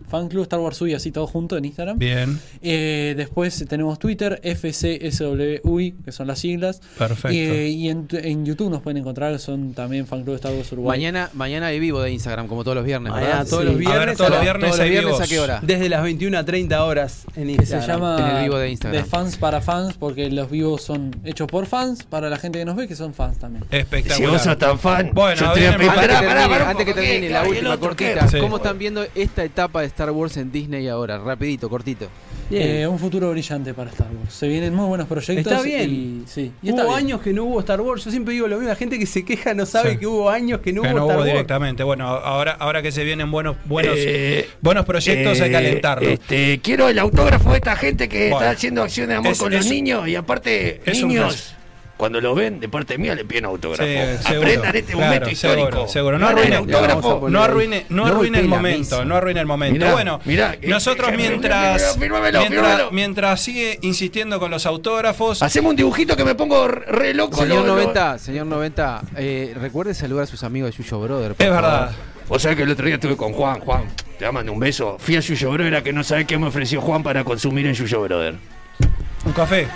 Sui, fanclub Star Wars Sui, así todo junto en Instagram. Bien, Eh, después tenemos Twitter, FCSWUI, que son las siglas. perfecto. Eh, y en, en YouTube nos pueden encontrar, son también fanclub Star Wars Uruguay. Mañana, mañana hay vivo de Instagram, como todos los viernes. Mañana, ¿verdad? todos Sí. los A ver, viernes. todos los a- viernes Todos los hay viernes, vivos. ¿a qué hora? Desde las 21 a 30 horas en que Instagram. se llama En el vivo de Instagram. fans para fans, porque los vivos son hechos por fans, para la gente que nos ve, que son fans también. Si Espectacular. vos sos tan fan, Bueno, yo a Antes que preparar. termine, pará, pará, un antes que termine la ¿Y el última cortita. ¿cómo están viendo esta etapa de Star Wars en Disney ahora? Rapidito, cortito. Eh, un futuro brillante para Star Wars. Se vienen muy buenos proyectos. Está bien. Y, sí, y está hubo bien. años que no hubo Star Wars. Yo siempre digo lo mismo. La gente que se queja no sabe Sí. que hubo años que no Que hubo no Star hubo Wars. directamente. Bueno, ahora, ahora que se vienen buenos, buenos, Eh, buenos proyectos, hay que Eh, alentarlos. Este, quiero el autógrafo de esta gente que Bueno. está haciendo acción de amor Es- con es- los niños y aparte, es un niños. Cuando lo ven, de parte mía le piden autógrafo. Sí. Aprendan este Claro, momento histórico. Seguro, seguro. No arruine, autógrafo. a no arruine, no No arruine el momento, no arruine el momento. Mirá, bueno, mirá, nosotros que- que- mientras, fírmamelo, mientras, fírmamelo. mientras sigue insistiendo con los autógrafos, Hacemos un dibujito que me pongo re loco. Señor lo- lo- 90, señor 90, eh, recuerde saludar a sus amigos de Yuyo Brother. es verdad. Vos sabés que el otro día estuve con Juan. Juan, te mando un beso. Fui a Yuyo Brother, era que no sabés qué me ofreció Juan para consumir en Yuyo Brother. Un café.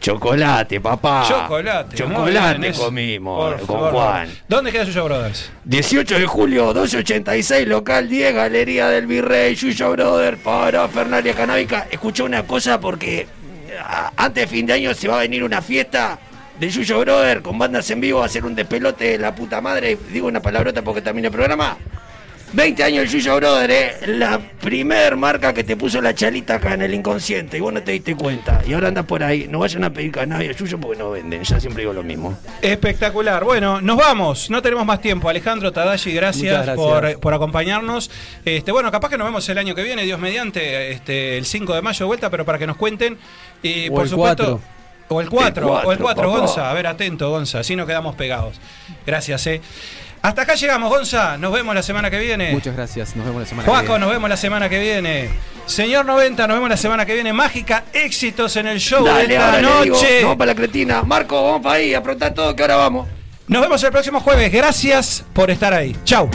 Chocolate, papá. Chocolate. Chocolate bien, comimos Por con. Juan. ¿Dónde queda Yuyo Brothers? 18 de julio, 1286, local 10, Galería del Virrey, Yuyo Brother, para Fernalia Canábica. Escuché una cosa porque antes de fin de año se va a venir una fiesta de Yuyo Brother con bandas en vivo, va a ser un despelote de la puta madre. Digo una palabrota porque termina el programa. 20 años el Yuyo Brother, eh, la primer marca que te puso la chalita acá en el inconsciente y vos no te diste cuenta. Y ahora andas por ahí, no vayan a pedir cannabis a Yuyo porque no venden, ya siempre digo lo mismo. Espectacular. Bueno, nos vamos. No tenemos más tiempo. Alejandro Tadashi, gracias, Muchas Por, acompañarnos. Este, bueno, capaz que nos vemos el año que viene, Dios mediante, este, el 5 de mayo de vuelta, pero para que nos cuenten. Y O por el supuesto. 4. O el 4, El cuatro, o el 4, papá. Gonza. A ver, atento, Gonza. Así nos quedamos pegados. Gracias, eh. Hasta acá llegamos, Gonza. Nos vemos la semana que viene. Muchas gracias, nos vemos la semana que Juaco, viene. nos vemos la semana que viene. Señor 90, nos vemos la semana que viene. Mágica, éxitos en el show de Dale, esta le digo, noche. vamos para la cretina. Marco, vamos para ahí, aprontar todo que ahora vamos. Nos vemos el próximo jueves. Gracias por estar ahí. Chau.